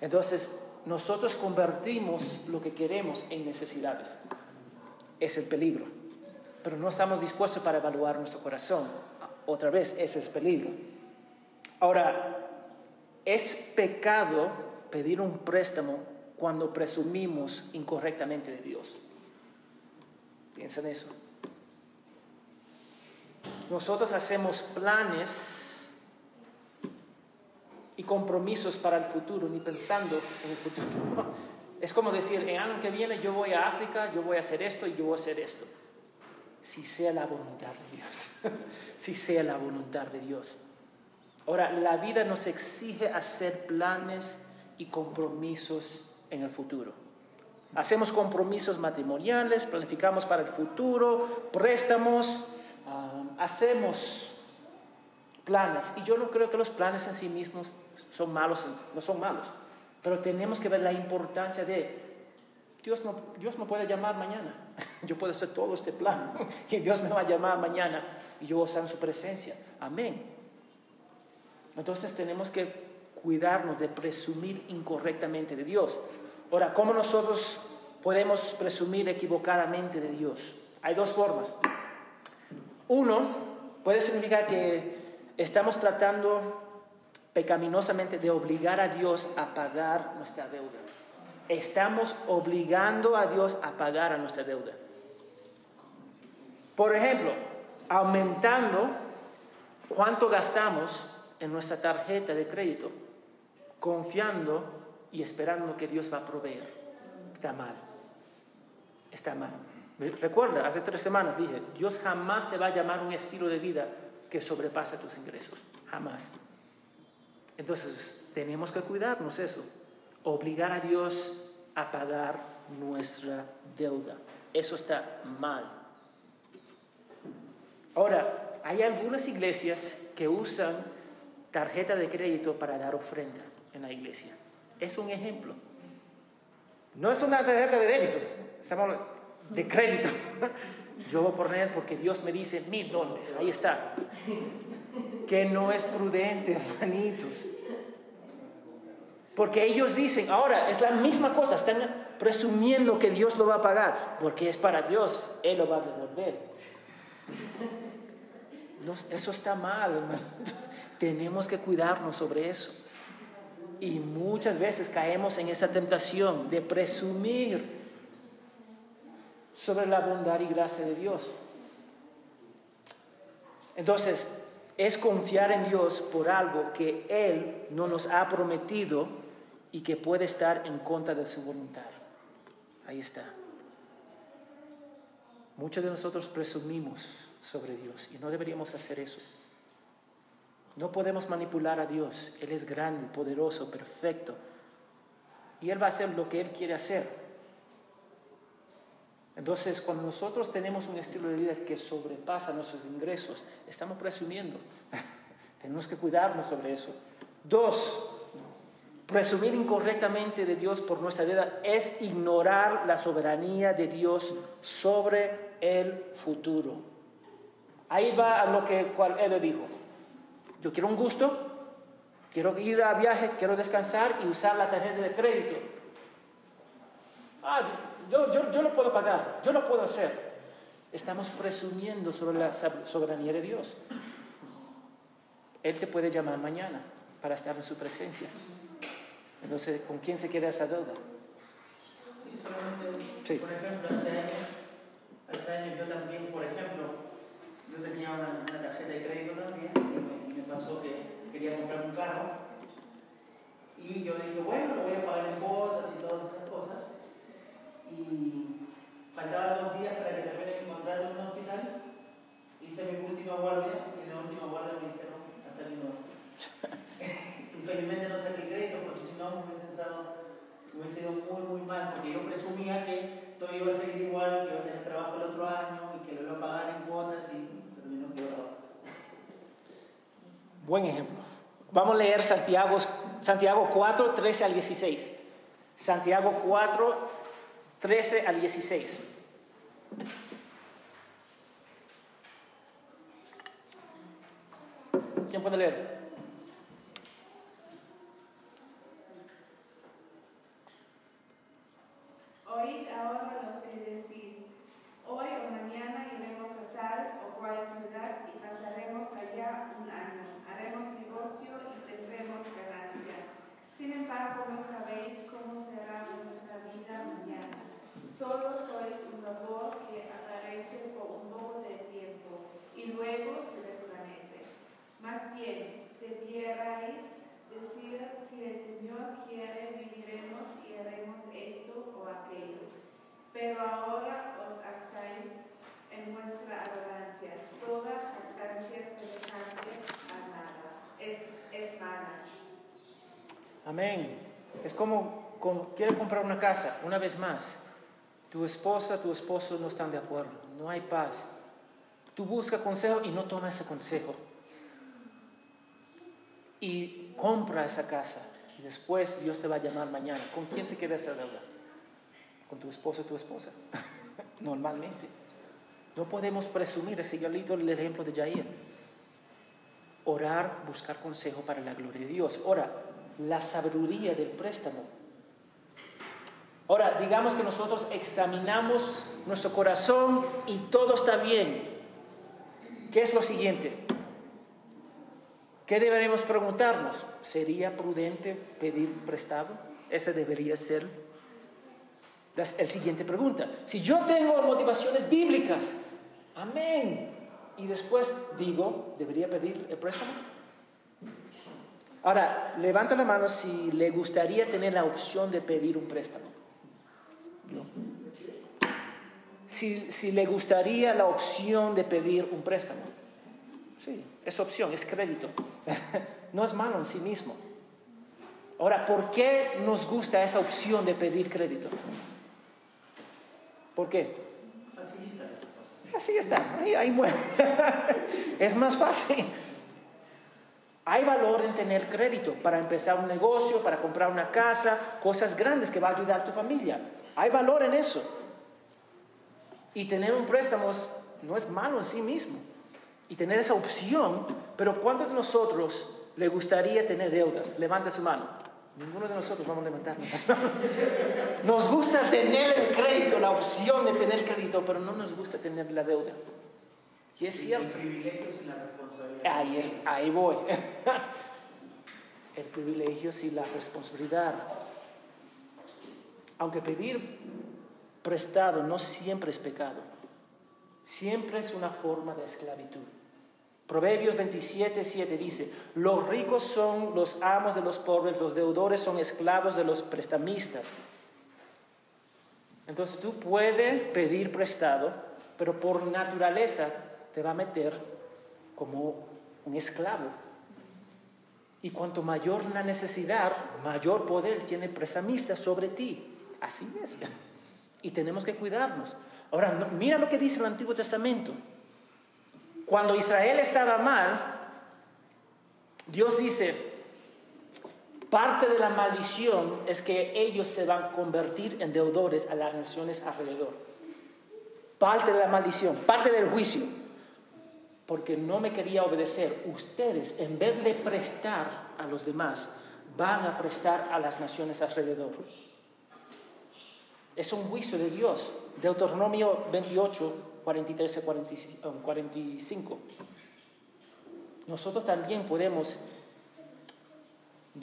Entonces, nosotros convertimos lo que queremos en necesidades. Es el peligro. Pero no estamos dispuestos para evaluar nuestro corazón. Otra vez, ese es el peligro. Ahora, es pecado pedir un préstamo cuando presumimos incorrectamente de Dios. Piensa en eso. Nosotros hacemos planes y compromisos para el futuro, ni pensando en el futuro. Es como decir, el año que viene yo voy a África, yo voy a hacer esto y yo voy a hacer esto. Si sea la voluntad de Dios. si sea la voluntad de Dios. Ahora, la vida nos exige hacer planes y compromisos en el futuro. Hacemos compromisos matrimoniales, planificamos para el futuro, préstamos, ah, hacemos planes. Y yo no creo que los planes en sí mismos son malos, no son malos. Pero tenemos que ver la importancia de Dios no, Dios no puede llamar mañana. Yo puedo hacer todo este plan y Dios me va a llamar mañana y yo voy a en su presencia. Amén. Entonces tenemos que cuidarnos de presumir incorrectamente de Dios. Ahora, ¿cómo nosotros podemos presumir equivocadamente de Dios? Hay dos formas. Uno, puede significar que estamos tratando pecaminosamente de obligar a Dios a pagar nuestra deuda. Estamos obligando a Dios a pagar a nuestra deuda. Por ejemplo, aumentando cuánto gastamos en nuestra tarjeta de crédito, confiando y esperando que Dios va a proveer. Está mal. Está mal. Recuerda, hace tres semanas dije, Dios jamás te va a llamar un estilo de vida que sobrepasa tus ingresos. Jamás. Entonces, tenemos que cuidarnos eso. Obligar a Dios a pagar nuestra deuda. Eso está mal. Ahora, hay algunas iglesias que usan tarjeta de crédito para dar ofrenda en la iglesia. Es un ejemplo. No es una tarjeta de débito, estamos de crédito. Yo voy a poner porque Dios me dice mil dólares, ahí está. Que no es prudente, hermanitos. Porque ellos dicen, ahora es la misma cosa, están presumiendo que Dios lo va a pagar, porque es para Dios, Él lo va a devolver. Eso está mal, hermanos. Tenemos que cuidarnos sobre eso. Y muchas veces caemos en esa tentación de presumir sobre la bondad y gracia de Dios. Entonces, es confiar en Dios por algo que Él no nos ha prometido y que puede estar en contra de su voluntad. Ahí está. Muchos de nosotros presumimos sobre Dios y no deberíamos hacer eso. No podemos manipular a Dios. Él es grande, poderoso, perfecto. Y Él va a hacer lo que Él quiere hacer. Entonces, cuando nosotros tenemos un estilo de vida que sobrepasa nuestros ingresos, estamos presumiendo. tenemos que cuidarnos sobre eso. Dos, Presumir incorrectamente de Dios por nuestra vida es ignorar la soberanía de Dios sobre el futuro. Ahí va a lo que cual él le dijo. Yo quiero un gusto, quiero ir a viaje, quiero descansar y usar la tarjeta de crédito. Ah, yo, yo, yo lo puedo pagar, yo lo puedo hacer. Estamos presumiendo sobre la soberanía de Dios. Él te puede llamar mañana para estar en su presencia. Entonces, ¿con quién se queda esa deuda? Sí, solamente, Sí. por ejemplo, hace años, hace años yo también, por ejemplo, yo tenía una, una tarjeta de crédito también y me, pasó que quería comprar un carro y yo dije, bueno, lo voy a pagar en cuotas y todas esas cosas y faltaban dos días para que termine mi contrato en un hospital, hice mi última guardia y en la última guardia me dijeron, hasta aquí no. Infelizmente no saqué crédito porque si no me hubiese entrado me hubiese ido muy, muy mal, porque yo presumía que todo iba a seguir igual, que iba a tener trabajo el otro año y que lo iba a pagar en cuotas y terminó quebrado. Buen ejemplo. Vamos a leer Santiago, Santiago 4, 13 al 16. Santiago 4, 13 al 16. ¿Quién puede leer? Oíd ahora los que decís, hoy o mañana iremos a tal o cual ciudad y pasaremos allá un año, haremos negocio y tendremos ganancia. Sin embargo, no sabéis cómo será vuestra vida mañana. Solo sois un vapor que aparece por un poco de tiempo y luego se desvanece. Más bien, debierais decir, si el Señor quiere, viviremos y haremos esto aquello. Pero ahora os actáis en vuestra arrogancia. Toda jactancia semejante a nada. Es, es mala. Amén. Es como, como quiere comprar una casa, una vez más. Tu esposa, tu esposo no están de acuerdo, no hay paz. Tú buscas consejo y no tomas ese consejo. Y compra esa casa. Después Dios te va a llamar mañana. ¿Con quién se queda esa deuda? Con tu esposo o tu esposa. Normalmente. No podemos presumir, ese igualito el ejemplo de Jair. Orar, buscar consejo para la gloria de Dios. Ahora, la sabiduría del préstamo. Ahora, digamos que nosotros examinamos nuestro corazón y todo está bien. ¿Qué es lo siguiente? ¿Qué deberemos preguntarnos? ¿Sería prudente pedir prestado? Esa debería ser la el siguiente pregunta. Si yo tengo motivaciones bíblicas, amén. Y después digo, ¿debería pedir el préstamo? Ahora, levanta la mano si le gustaría tener la opción de pedir un préstamo. ¿No? Si, si le gustaría la opción de pedir un préstamo. Sí, es opción, es crédito. no es malo en sí mismo. Ahora, ¿por qué nos gusta esa opción de pedir crédito? ¿Por qué? Facilita. Así está, ahí, ahí muere. es más fácil. Hay valor en tener crédito para empezar un negocio, para comprar una casa, cosas grandes que va a ayudar a tu familia. Hay valor en eso. Y tener un préstamo no es malo en sí mismo. Y tener esa opción, pero ¿cuántos de nosotros le gustaría tener deudas? Levante su mano. Ninguno de nosotros vamos a levantar nuestras manos. Nos gusta tener el crédito, la opción de tener crédito, pero no nos gusta tener la deuda. Y es El cierto. privilegio sin la responsabilidad. Ahí, es, ahí voy. El privilegio y la responsabilidad. Aunque pedir prestado no siempre es pecado, siempre es una forma de esclavitud. Proverbios 27, 7 dice, los ricos son los amos de los pobres, los deudores son esclavos de los prestamistas. Entonces tú puedes pedir prestado, pero por naturaleza te va a meter como un esclavo. Y cuanto mayor la necesidad, mayor poder tiene el prestamista sobre ti. Así es. Y tenemos que cuidarnos. Ahora, mira lo que dice el Antiguo Testamento. Cuando Israel estaba mal, Dios dice, Parte de la maldición es que ellos se van a convertir en deudores a las naciones alrededor. Parte de la maldición, parte del juicio. Porque no me quería obedecer. Ustedes, en vez de prestar a los demás, van a prestar a las naciones alrededor. Es un juicio de Dios. Deuteronomio 28, 43 a 45. Nosotros también podemos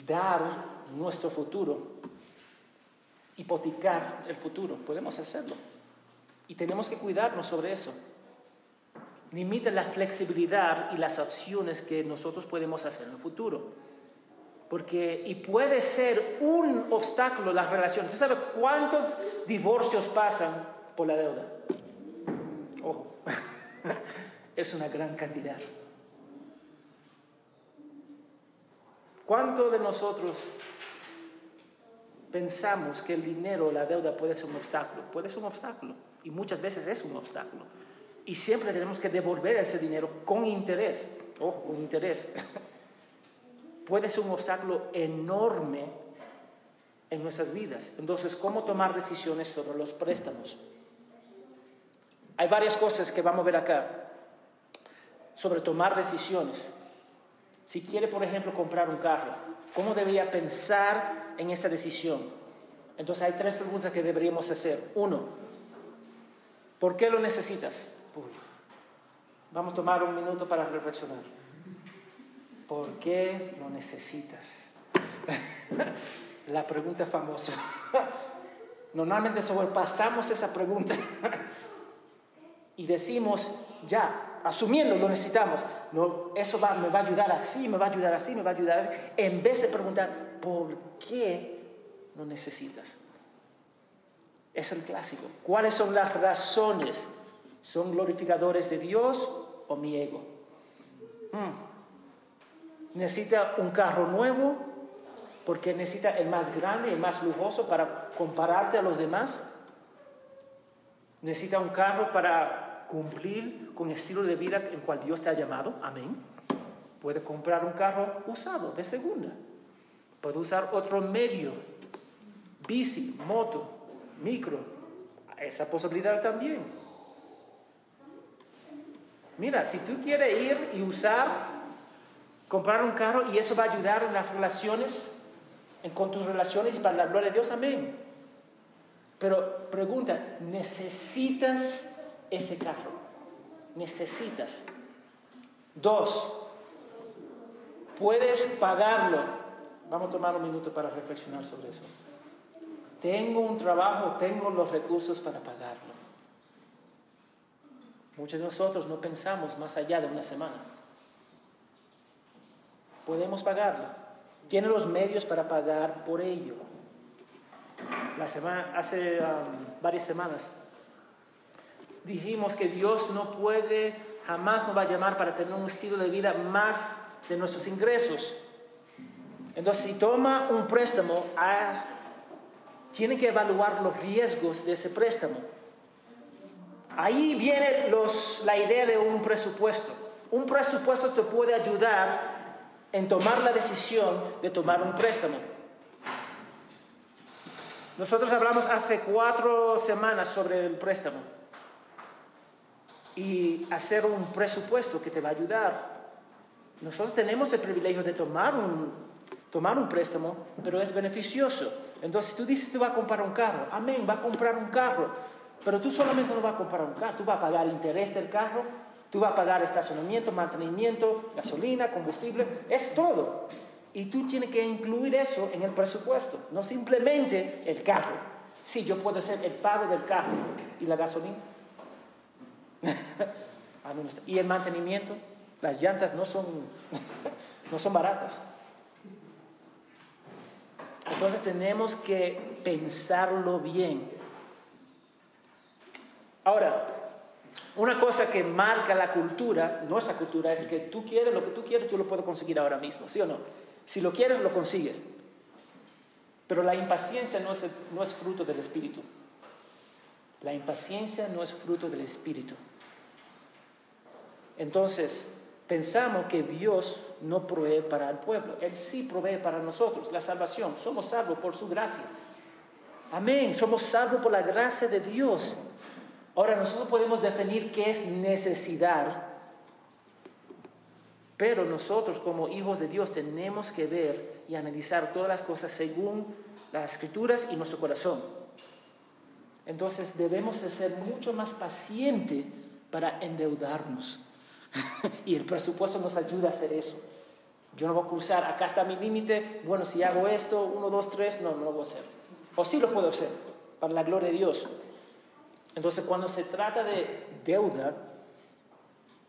dar nuestro futuro, hipotecar el futuro, podemos hacerlo. Y tenemos que cuidarnos sobre eso. Limita la flexibilidad y las opciones que nosotros podemos hacer en el futuro. Porque, y puede ser un obstáculo la relación. ¿Usted sabe cuántos divorcios pasan por la deuda? Ojo, es una gran cantidad. ¿Cuántos de nosotros pensamos que el dinero, la deuda puede ser un obstáculo? Puede ser un obstáculo y muchas veces es un obstáculo. Y siempre tenemos que devolver ese dinero con interés. Ojo, con interés. puede ser un obstáculo enorme en nuestras vidas. Entonces, ¿cómo tomar decisiones sobre los préstamos? Hay varias cosas que vamos a ver acá sobre tomar decisiones. Si quiere, por ejemplo, comprar un carro, ¿cómo debería pensar en esa decisión? Entonces hay tres preguntas que deberíamos hacer. Uno, ¿por qué lo necesitas? Vamos a tomar un minuto para reflexionar. ¿Por qué lo necesitas? La pregunta famosa. Normalmente sobrepasamos esa pregunta y decimos, ya, asumiendo lo necesitamos, no, eso va, me va a ayudar así, me va a ayudar así, me va a ayudar así, en vez de preguntar, ¿por qué lo necesitas? Es el clásico. ¿Cuáles son las razones? ¿Son glorificadores de Dios o mi ego? Hmm. ¿Necesita un carro nuevo? Porque necesita el más grande, el más lujoso para compararte a los demás. Necesita un carro para cumplir con el estilo de vida en cual Dios te ha llamado, amén. Puede comprar un carro usado, de segunda. Puede usar otro medio, bici, moto, micro. Esa posibilidad también. Mira, si tú quieres ir y usar, comprar un carro y eso va a ayudar en las relaciones, en, con tus relaciones y para la gloria de Dios, amén. Pero pregunta, ¿necesitas ese carro. Necesitas. Dos, puedes pagarlo. Vamos a tomar un minuto para reflexionar sobre eso. Tengo un trabajo, tengo los recursos para pagarlo. Muchos de nosotros no pensamos más allá de una semana. Podemos pagarlo. Tiene los medios para pagar por ello. La semana, hace um, varias semanas dijimos que Dios no puede, jamás nos va a llamar para tener un estilo de vida más de nuestros ingresos. Entonces, si toma un préstamo, ah, tiene que evaluar los riesgos de ese préstamo. Ahí viene la idea de un presupuesto. Un presupuesto te puede ayudar en tomar la decisión de tomar un préstamo. Nosotros hablamos hace cuatro semanas sobre el préstamo y hacer un presupuesto que te va a ayudar. Nosotros tenemos el privilegio de tomar un, tomar un préstamo, pero es beneficioso. Entonces, tú dices, tú vas a comprar un carro. Amén, va a comprar un carro. Pero tú solamente no vas a comprar un carro, tú vas a pagar interés del carro, tú vas a pagar estacionamiento, mantenimiento, gasolina, combustible, es todo. Y tú tienes que incluir eso en el presupuesto, no simplemente el carro. Sí, yo puedo hacer el pago del carro y la gasolina. Ah, y el mantenimiento, las llantas no son, no son baratas. Entonces tenemos que pensarlo bien. Ahora, una cosa que marca la cultura, nuestra cultura, es que tú quieres lo que tú quieres, tú lo puedes conseguir ahora mismo, ¿sí o no? Si lo quieres, lo consigues. Pero la impaciencia no es, no es fruto del espíritu. La impaciencia no es fruto del espíritu. Entonces, pensamos que Dios no provee para el pueblo. Él sí provee para nosotros la salvación. Somos salvos por su gracia. Amén. Somos salvos por la gracia de Dios. Ahora nosotros podemos definir qué es necesidad, pero nosotros como hijos de Dios tenemos que ver y analizar todas las cosas según las escrituras y nuestro corazón. Entonces debemos ser mucho más pacientes para endeudarnos. y el presupuesto nos ayuda a hacer eso. Yo no voy a cruzar, acá está mi límite, bueno, si hago esto, uno, dos, tres, no, no lo voy a hacer. O sí lo puedo hacer, para la gloria de Dios. Entonces, cuando se trata de deuda,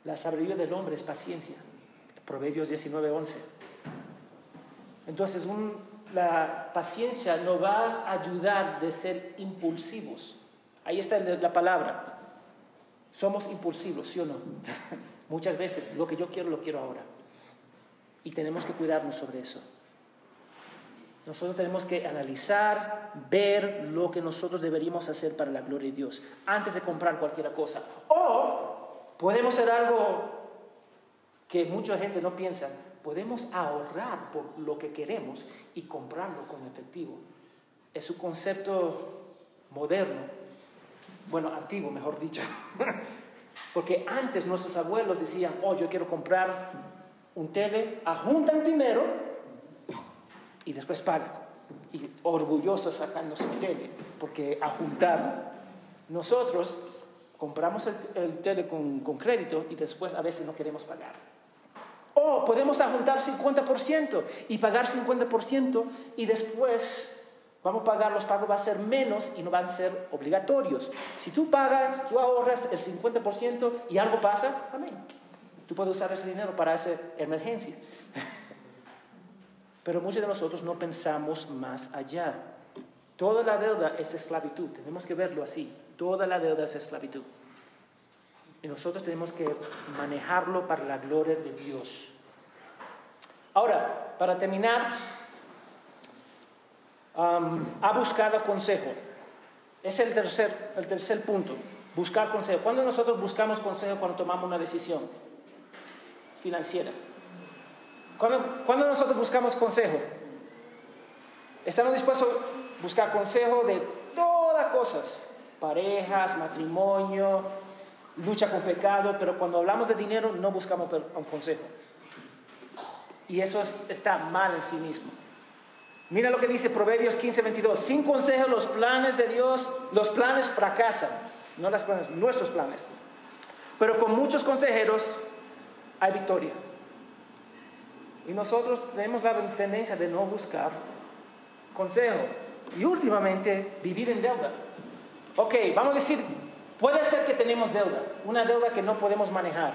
la sabiduría del hombre es paciencia. Proverbios 19, 11. Entonces, la paciencia nos va a ayudar de ser impulsivos. Ahí está la palabra. Somos impulsivos, ¿sí o no? Muchas veces lo que yo quiero lo quiero ahora. Y tenemos que cuidarnos sobre eso. Nosotros tenemos que analizar, ver lo que nosotros deberíamos hacer para la gloria de Dios antes de comprar cualquier cosa. O podemos hacer algo que mucha gente no piensa. Podemos ahorrar por lo que queremos y comprarlo con efectivo. Es un concepto moderno, bueno, antiguo, mejor dicho. Porque antes nuestros abuelos decían, oh, yo quiero comprar un tele, ajuntan primero y después pagan. Y orgullosos sacando su tele, porque ajuntaron. Nosotros compramos el, tele con, con, crédito y después a veces no queremos pagar. O podemos ajuntar 50% y pagar 50% y después vamos a pagar, los pagos van a ser menos y no van a ser obligatorios. Si tú pagas, tú ahorras el 50% y algo pasa, amén. Tú puedes usar ese dinero para esa emergencia. Pero muchos de nosotros no pensamos más allá. Toda la deuda es esclavitud, tenemos que verlo así. Toda la deuda es esclavitud. Y nosotros tenemos que manejarlo para la gloria de Dios. Ahora, para terminar, ha buscado consejo. Es el tercer, el tercer punto, buscar consejo. ¿Cuándo nosotros buscamos consejo cuando tomamos una decisión financiera? ¿Cuándo, nosotros buscamos consejo? Estamos dispuestos a buscar consejo de todas cosas, parejas, matrimonio, lucha con pecado, pero cuando hablamos de dinero no buscamos un consejo. Y eso está mal en sí mismo. Mira lo que dice Proverbios 15, 22. Sin consejo los planes de Dios, los planes fracasan. No las planes, nuestros planes. Pero con muchos consejeros hay victoria. Y nosotros tenemos la tendencia de no buscar consejo. Y últimamente vivir en deuda. Ok, vamos a decir, puede ser que tenemos deuda, una deuda que no podemos manejar.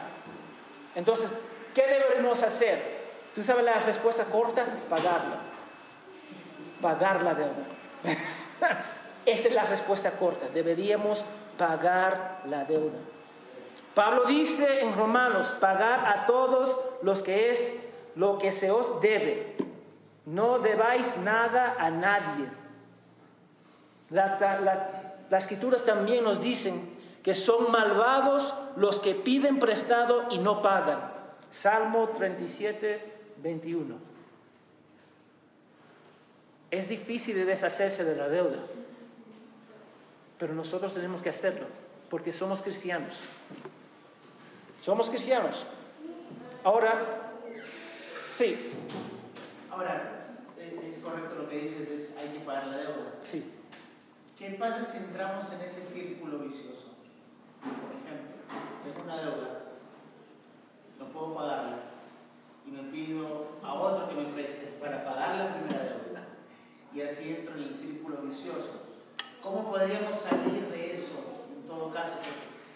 Entonces, ¿qué debemos hacer? ¿Tú sabes la respuesta corta? Pagarla pagar la deuda. Esa es la respuesta corta. Deberíamos pagar la deuda. Pablo dice en Romanos, pagar a todos los que es lo que se os debe. No debáis nada a nadie. las escrituras también nos dicen que son malvados los que piden prestado y no pagan. Salmo 37, 21. Es difícil de deshacerse de la deuda, pero nosotros tenemos que hacerlo, porque somos cristianos. Somos cristianos. Ahora, sí. Ahora, es correcto lo que dices, es hay que pagar la deuda. Sí. ¿Qué pasa si entramos en ese círculo vicioso? Por ejemplo, tengo una deuda, no puedo pagarla y me pido a otro que me preste para pagar la primera deuda y así entro en el círculo vicioso. ¿Cómo podríamos salir de eso en todo caso?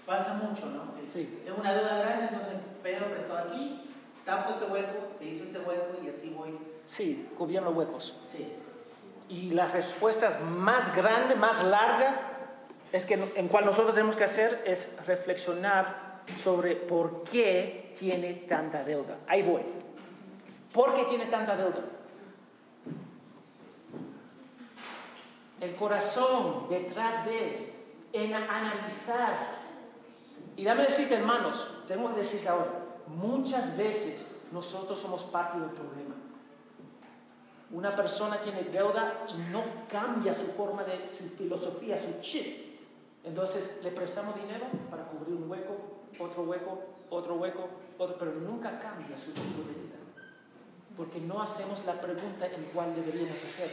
pasa mucho, ¿no? Sí. Tengo una deuda grande, entonces pedo prestado aquí, tapo este hueco, se hizo este hueco y así voy. Sí, cubierto huecos. Sí. Y la respuesta más grande, más larga, es que en cual nosotros tenemos que hacer es reflexionar sobre por qué tiene tanta deuda. Ahí voy. ¿Por qué tiene tanta deuda? El corazón detrás de él, en analizar. Y dame decirte, hermanos, tengo que decirte ahora, muchas veces nosotros somos parte del problema. Una persona tiene deuda y no cambia su forma de, su filosofía, su chip. Entonces le prestamos dinero para cubrir un hueco, otro hueco, otro hueco, otro, pero nunca cambia su tipo de vida. Porque no hacemos la pregunta en cuál deberíamos hacer.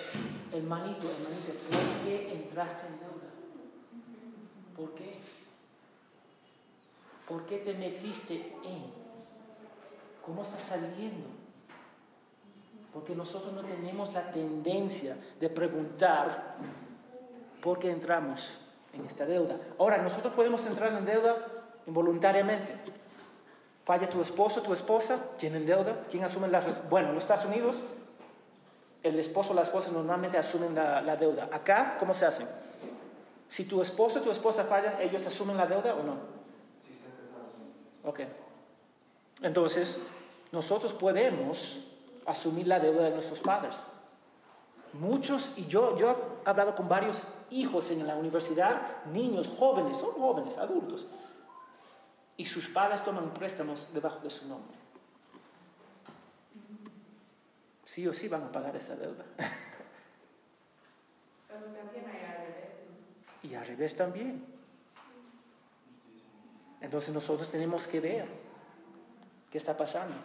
Hermanito, hermanito, ¿por qué entraste en deuda? ¿Por qué? ¿Por qué te metiste en? ¿Cómo estás saliendo? Porque nosotros no tenemos la tendencia de preguntar por qué entramos en esta deuda. Ahora, nosotros podemos entrar en deuda involuntariamente. Falla tu esposo, tu esposa, tienen deuda. ¿Quién asume la Bueno, en los Estados Unidos, el esposo o la esposa normalmente asumen la, la deuda. Acá, ¿cómo se hace? Si tu esposo o tu esposa fallan, ¿ellos asumen la deuda o no? Si están casados. Ok. Entonces, nosotros podemos asumir la deuda de nuestros padres. Muchos, y yo, yo he hablado con varios hijos en la universidad, niños, jóvenes, son jóvenes, adultos, y sus padres toman préstamos debajo de su nombre. Sí o sí van a pagar esa deuda. Pero también hay al revés. ¿no? Y al revés también. Entonces nosotros tenemos que ver qué está pasando.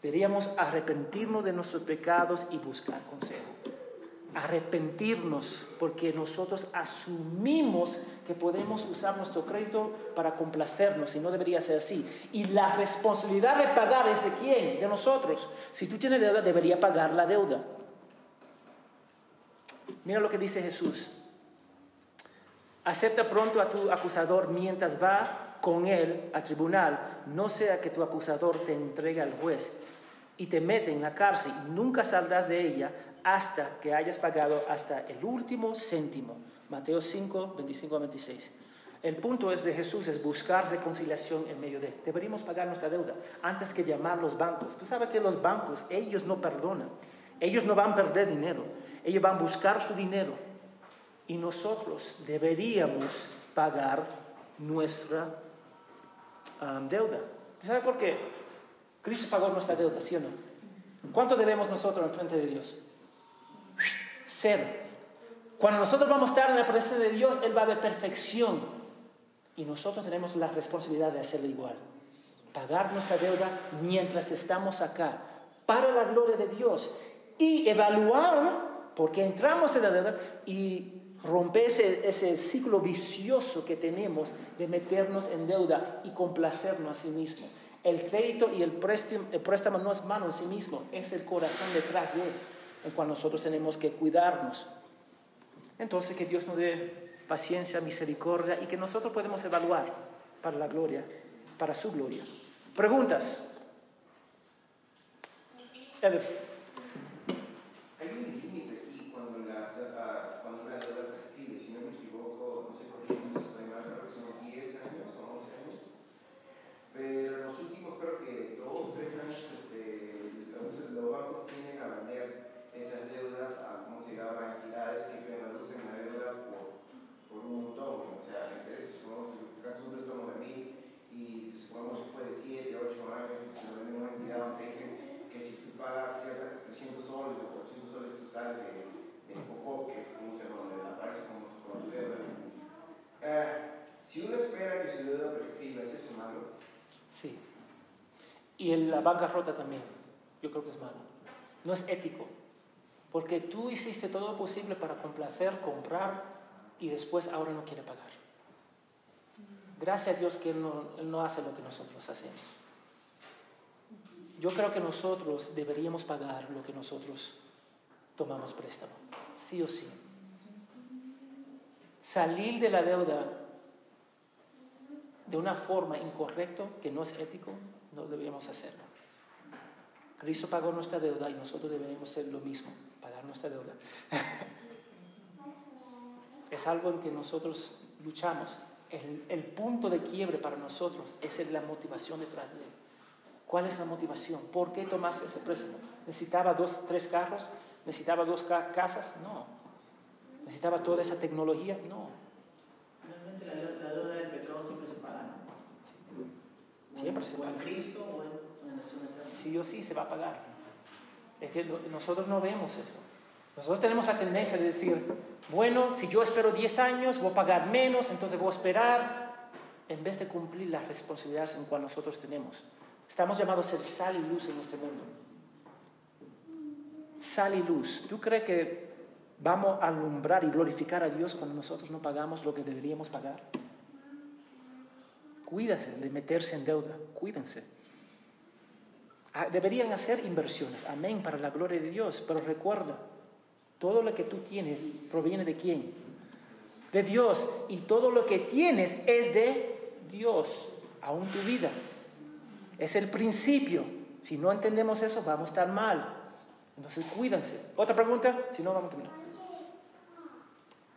Deberíamos arrepentirnos de nuestros pecados y buscar consejo. Arrepentirnos porque nosotros asumimos que podemos usar nuestro crédito para complacernos y no debería ser así. Y la responsabilidad de pagar es de quién? De nosotros. Si tú tienes deuda, debería pagar la deuda. Mira lo que dice Jesús. Acepta pronto a tu acusador mientras va con él al tribunal, no sea que tu acusador te entregue al juez y te mete en la cárcel y nunca saldrás de ella hasta que hayas pagado hasta el último céntimo. Mateo 5, 25 a 26. El punto es de Jesús es buscar reconciliación en medio de. Deberíamos pagar nuestra deuda antes que llamar a los bancos. Tú sabes que los bancos, ellos no perdonan. Ellos no van a perder dinero. Ellos van a buscar su dinero. Y nosotros deberíamos pagar nuestra um, deuda. ¿Tú sabes por qué? Cristo pagó nuestra deuda, ¿sí o no? ¿Cuánto debemos nosotros en frente de Dios? Cuando nosotros vamos a estar en la presencia de Dios, Él va a ver perfección. Y nosotros tenemos la responsabilidad de hacerlo igual. Pagar nuestra deuda mientras estamos acá, para la gloria de Dios. Y evaluar, porque entramos en la deuda, y romper ese, ciclo vicioso que tenemos de meternos en deuda y complacernos a sí mismo. El crédito y el préstamo, el préstamo no es malo en sí mismo, es el corazón detrás de él, en cual nosotros tenemos que cuidarnos. Entonces, que Dios nos dé paciencia, misericordia y que nosotros podemos evaluar para la gloria, para su gloria. Preguntas. Hay un aquí cuando, ah, si no me equivoco, no sé corrígeme si estoy mal, creo que son 10 años o 11 años. Pero los últimos, creo que 2, 3 años, este, tienden a vender esas deudas a, ¿cómo se llama?, entidades que reducen la deuda por, por un montón. O sea, interés, supongamos, en el caso de un préstamo de 1000 y supongamos después de 7, 8 años, se lo venden a una entidad donde dicen que si tú pagas cierta 300 soles o 400 soles, tú sales de, de Infocop, que ¿cómo se llama? donde aparece como, como tu deuda. Eh, si uno espera que su deuda prescriba, ¿es eso malo? Sí. Y en la bancarrota también. Yo creo que es malo. No es ético. Porque tú hiciste todo lo posible para complacer, comprar y después ahora no quiere pagar. Gracias a Dios que Él no, hace lo que nosotros hacemos. Yo creo que nosotros deberíamos pagar lo que nosotros tomamos préstamo. Sí o sí. Salir de la deuda de una forma incorrecta, que no es ético, no deberíamos hacerlo. Cristo pagó nuestra deuda y nosotros deberíamos hacer lo mismo, pagar nuestra deuda. es algo en que nosotros luchamos. El, el, punto de quiebre para nosotros es la motivación detrás de él. ¿Cuál es la motivación? ¿Por qué tomaste ese préstamo? ¿Necesitaba dos, tres carros? ¿Necesitaba dos ca casas? No. ¿Necesitaba toda esa tecnología? No. Realmente la, la deuda del pecado siempre se paga, ¿no? Siempre se o en paga. Cristo o en, o en eterna. Sí o sí se va a pagar. Es que no- nosotros no vemos eso. Nosotros tenemos la tendencia de decir, bueno, si yo espero 10 años, voy a pagar menos, entonces voy a esperar, en vez de cumplir las responsabilidades en cual nosotros tenemos. Estamos llamados a ser sal y luz en este mundo. Sal y luz. ¿Tú crees que vamos a alumbrar y glorificar a Dios cuando nosotros no pagamos lo que deberíamos pagar? Cuídense de meterse en deuda, cuídense. Ah, Deberían hacer inversiones, amén, para la gloria de Dios, pero recuerda, todo lo que tú tienes proviene de quién? De Dios, y todo lo que tienes es de Dios, aún tu vida. Es el principio. Si no entendemos eso, vamos a estar mal. Entonces, cuídense. ¿Otra pregunta? Si no, vamos a terminar.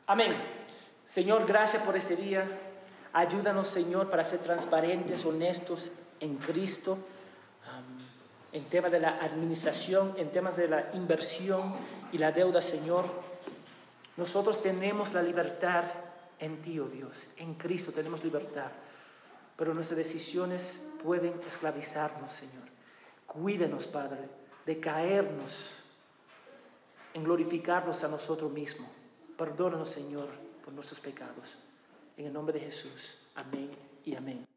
Amén. Señor, gracias por este día. Ayúdanos, Señor, para ser transparentes, honestos en Cristo, en temas de la administración, en temas de la inversión y la deuda, Señor. Nosotros tenemos la libertad en ti, oh Dios. En Cristo tenemos libertad. Pero nuestras decisiones pueden esclavizarnos, Señor. Cuídenos, Padre, de caernos en glorificarnos a nosotros mismos. Perdónanos, Señor, por nuestros pecados. En el nombre de Jesús. Amén y amén.